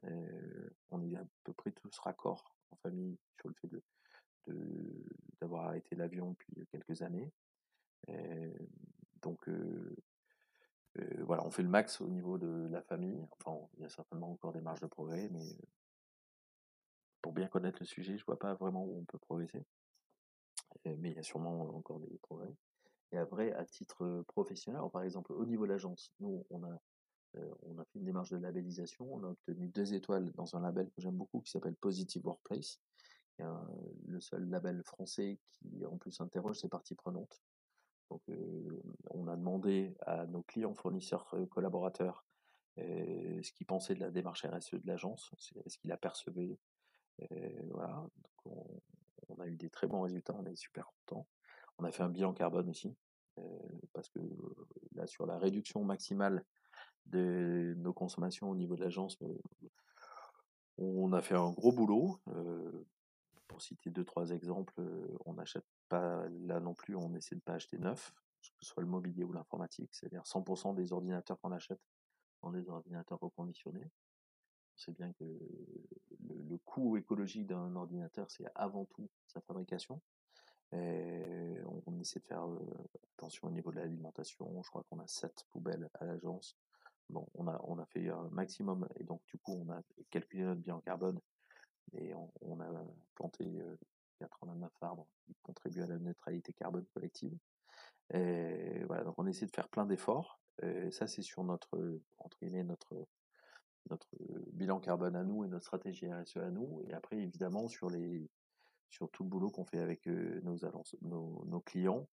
on est à peu près tous raccords en famille sur le fait de d'avoir arrêté l'avion depuis quelques années. donc voilà, on fait le max au niveau de la famille. Enfin, il y a certainement encore des marges de progrès, mais pour bien connaître le sujet, je vois pas vraiment où on peut progresser. Mais il y a sûrement encore des progrès. Et après, à titre professionnel, par exemple, au niveau de l'agence, nous, on a, on a fait une démarche de labellisation. On a obtenu deux étoiles dans un label que j'aime beaucoup qui s'appelle Positive Workplace. le seul label français qui en plus interroge ses parties prenantes. Donc, on a demandé à nos clients, fournisseurs, collaborateurs, ce qu'ils pensaient de la démarche RSE de l'agence, est-ce qu'ils apercevaient. voilà. Donc on, a eu des très bons résultats, on est super contents. On a fait un bilan carbone aussi, parce que là, sur la réduction maximale de nos consommations au niveau de l'agence, on a fait un gros boulot. pour citer deux, trois exemples, on n'achète pas, là non plus, on essaie de pas acheter neuf, que ce soit le mobilier ou l'informatique, c'est-à-dire 100% des ordinateurs qu'on achète sont des ordinateurs reconditionnés. On sait bien que le, coût écologique d'un ordinateur, c'est avant tout sa fabrication. On, essaie de faire attention au niveau de l'alimentation. Je crois qu'on a sept poubelles à l'agence. Bon, on a, on a fait un maximum et donc du coup on a calculé notre bilan carbone et on, a planté 89 arbres qui contribuent à la neutralité carbone collective. Voilà, donc on essaie de faire plein d'efforts. Ça, c'est sur notre, entre guillemets, notre, notre bilan carbone à nous et notre stratégie RSE à nous. Et après, évidemment, sur les, sur tout le boulot qu'on fait avec nos, nos, clients,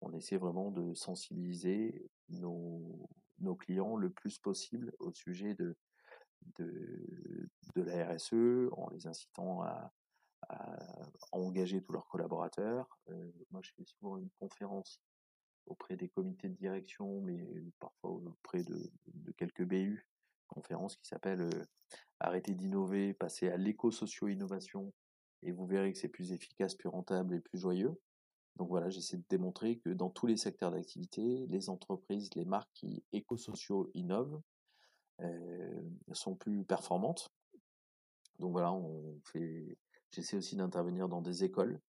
on essaie vraiment de sensibiliser nos, nos clients le plus possible au sujet de, de, de la RSE, en les incitant à, à engager tous leurs collaborateurs. Euh, moi, je fais souvent une conférence auprès des comités de direction, mais parfois auprès de, de quelques BU, conférence qui s'appelle Arrêtez d'innover, passez à l'éco-socio-innovation, et vous verrez que c'est plus efficace, plus rentable et plus joyeux. Donc voilà, j'essaie de démontrer que dans tous les secteurs d'activité, les entreprises, les marques qui éco-socio innovent euh, sont plus performantes. Donc voilà, on fait J'essaie aussi d'intervenir dans des écoles.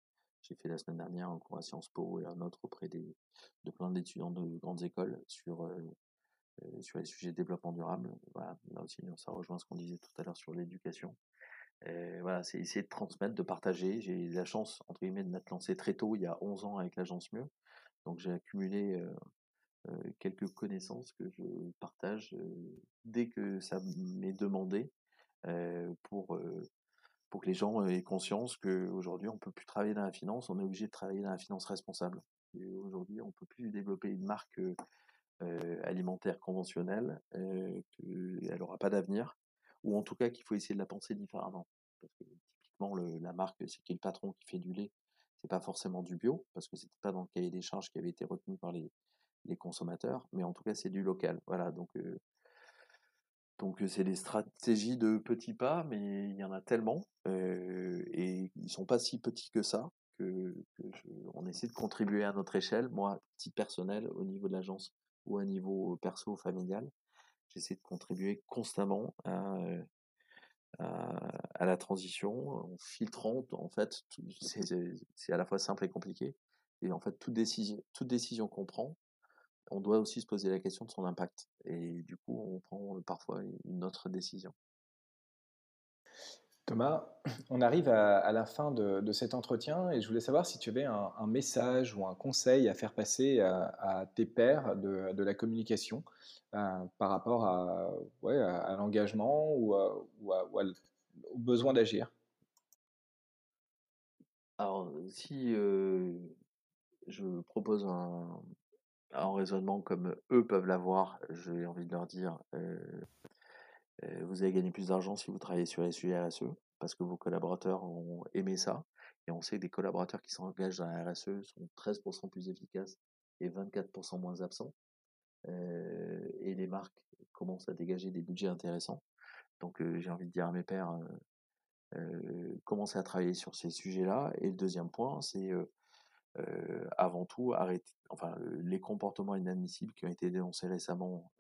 J'ai fait la semaine dernière un cours à Sciences Po et un autre auprès de plein d'étudiants de grandes écoles sur, sur les sujets de développement durable. Là aussi, ça rejoint ce qu'on disait tout à l'heure sur l'éducation. voilà, c'est essayer de transmettre, de partager. J'ai eu la chance, entre guillemets, de m'être lancé très tôt, il y a 11 ans avec l'agence Mieux. Donc j'ai accumulé euh, quelques connaissances que je partage dès que ça m'est demandé pour pour que les gens aient conscience qu'aujourd'hui, on peut plus travailler dans la finance, on est obligé de travailler dans la finance responsable. Aujourd'hui, on peut plus développer une marque euh, alimentaire conventionnelle, euh, qu'elle n'aura pas d'avenir, ou en tout cas qu'il faut essayer de la penser différemment. Parce que typiquement, la marque, c'est qui est le patron qui fait du lait, c'est pas forcément du bio, parce que c'était pas dans le cahier des charges qui avait été retenu par les, consommateurs, mais en tout cas, c'est du local. Voilà, donc euh, donc c'est des stratégies de petits pas, mais il y en a tellement, et ils sont pas si petits que ça, que, on essaie de contribuer à notre échelle. Moi, petit personnel, au niveau de l'agence ou à niveau perso familial, j'essaie de contribuer constamment à, à, la transition, en filtrant, en fait, c'est à la fois simple et compliqué, et en fait, toute décision, toute décision qu'on prend, on doit aussi se poser la question de son impact. Et du coup, on prend parfois une autre décision. Thomas, on arrive à, la fin de, cet entretien et je voulais savoir si tu avais un, message ou un conseil à faire passer à, tes pairs de, la communication euh, par rapport à, l'engagement ou, au besoin d'agir? Alors, si euh, je propose un, en raisonnement comme eux peuvent l'avoir, j'ai envie de leur dire, vous allez gagner plus d'argent si vous travaillez sur les sujets RSE, parce que vos collaborateurs ont aimé ça. Et on sait que des collaborateurs qui s'engagent dans la RSE sont 13% plus efficaces et 24% moins absents. et les marques commencent à dégager des budgets intéressants. Donc j'ai envie de dire à mes pères, commencez à travailler sur ces sujets-là. Et le deuxième point, c'est avant tout arrêter, enfin les comportements inadmissibles qui ont été dénoncés récemment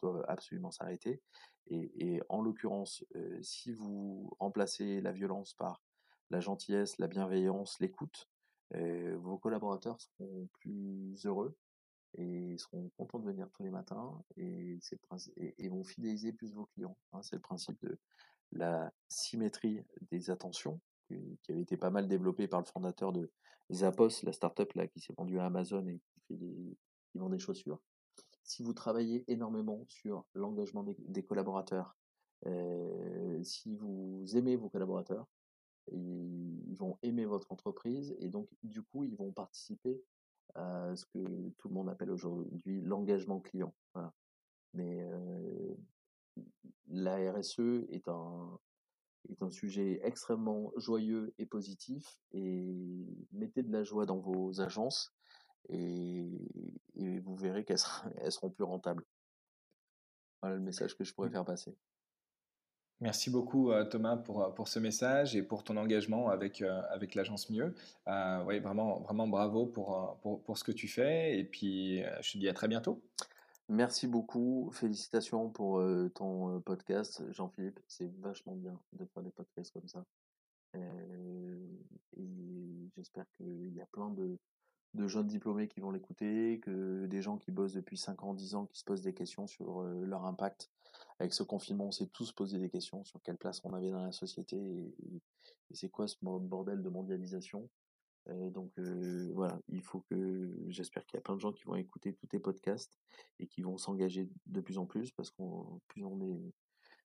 doivent absolument s'arrêter. Et, en l'occurrence, si vous remplacez la violence par la gentillesse, la bienveillance, l'écoute, vos collaborateurs seront plus heureux et seront contents de venir tous les matins et, et, vont fidéliser plus vos clients. Hein. c'est le principe de la symétrie des attentions qui avait été pas mal développé par le fondateur de Zappos, la startup là qui s'est vendue à Amazon et qui, vend des chaussures. Si vous travaillez énormément sur l'engagement des, collaborateurs, euh, si vous aimez vos collaborateurs, ils vont aimer votre entreprise et donc du coup ils vont participer à ce que tout le monde appelle aujourd'hui l'engagement client. Mais euh, la RSE est un, est un sujet extrêmement joyeux et positif et mettez de la joie dans vos agences et, vous verrez qu'elles seront, plus rentables. Voilà le message que je pourrais mmh. faire passer. Merci beaucoup euh, Thomas pour, euh, pour ce message et pour ton engagement avec, euh, avec l'agence Mieux. oui, vraiment, vraiment bravo pour, pour, pour, ce que tu fais et puis je te dis à très bientôt. Merci beaucoup. Félicitations pour ton podcast, Jean-Philippe. C'est vachement bien de faire des podcasts comme ça. et j'espère qu'il y a plein de, de jeunes diplômés qui vont l'écouter, que des gens qui bossent depuis 5 ans, 10 ans, qui se posent des questions sur leur impact. Avec ce confinement, on s'est tous posé des questions sur quelle place on avait dans la société et c'est quoi ce bordel de mondialisation donc voilà, il faut que j'espère qu'il y a plein de gens qui vont écouter tous tes podcasts et qui vont s'engager de plus en plus parce qu'on plus on est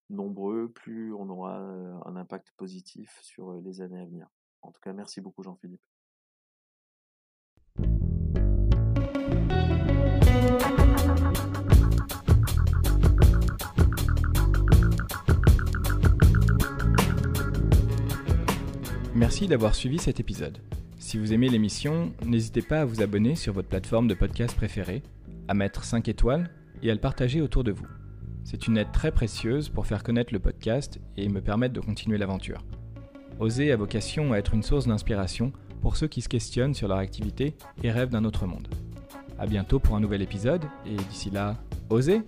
nombreux, plus on aura un impact positif sur les années à venir. En tout cas, merci beaucoup Jean-Philippe. Merci d'avoir suivi cet épisode. Si vous aimez l'émission, n'hésitez pas à vous abonner sur votre plateforme de podcast préférée, à mettre 5 étoiles et à le partager autour de vous. C'est une aide très précieuse pour faire connaître le podcast et me permettre de continuer l'aventure. Oser a vocation à être une source d'inspiration pour ceux qui se questionnent sur leur activité et rêvent d'un autre monde. A bientôt pour un nouvel épisode et d'ici là, osez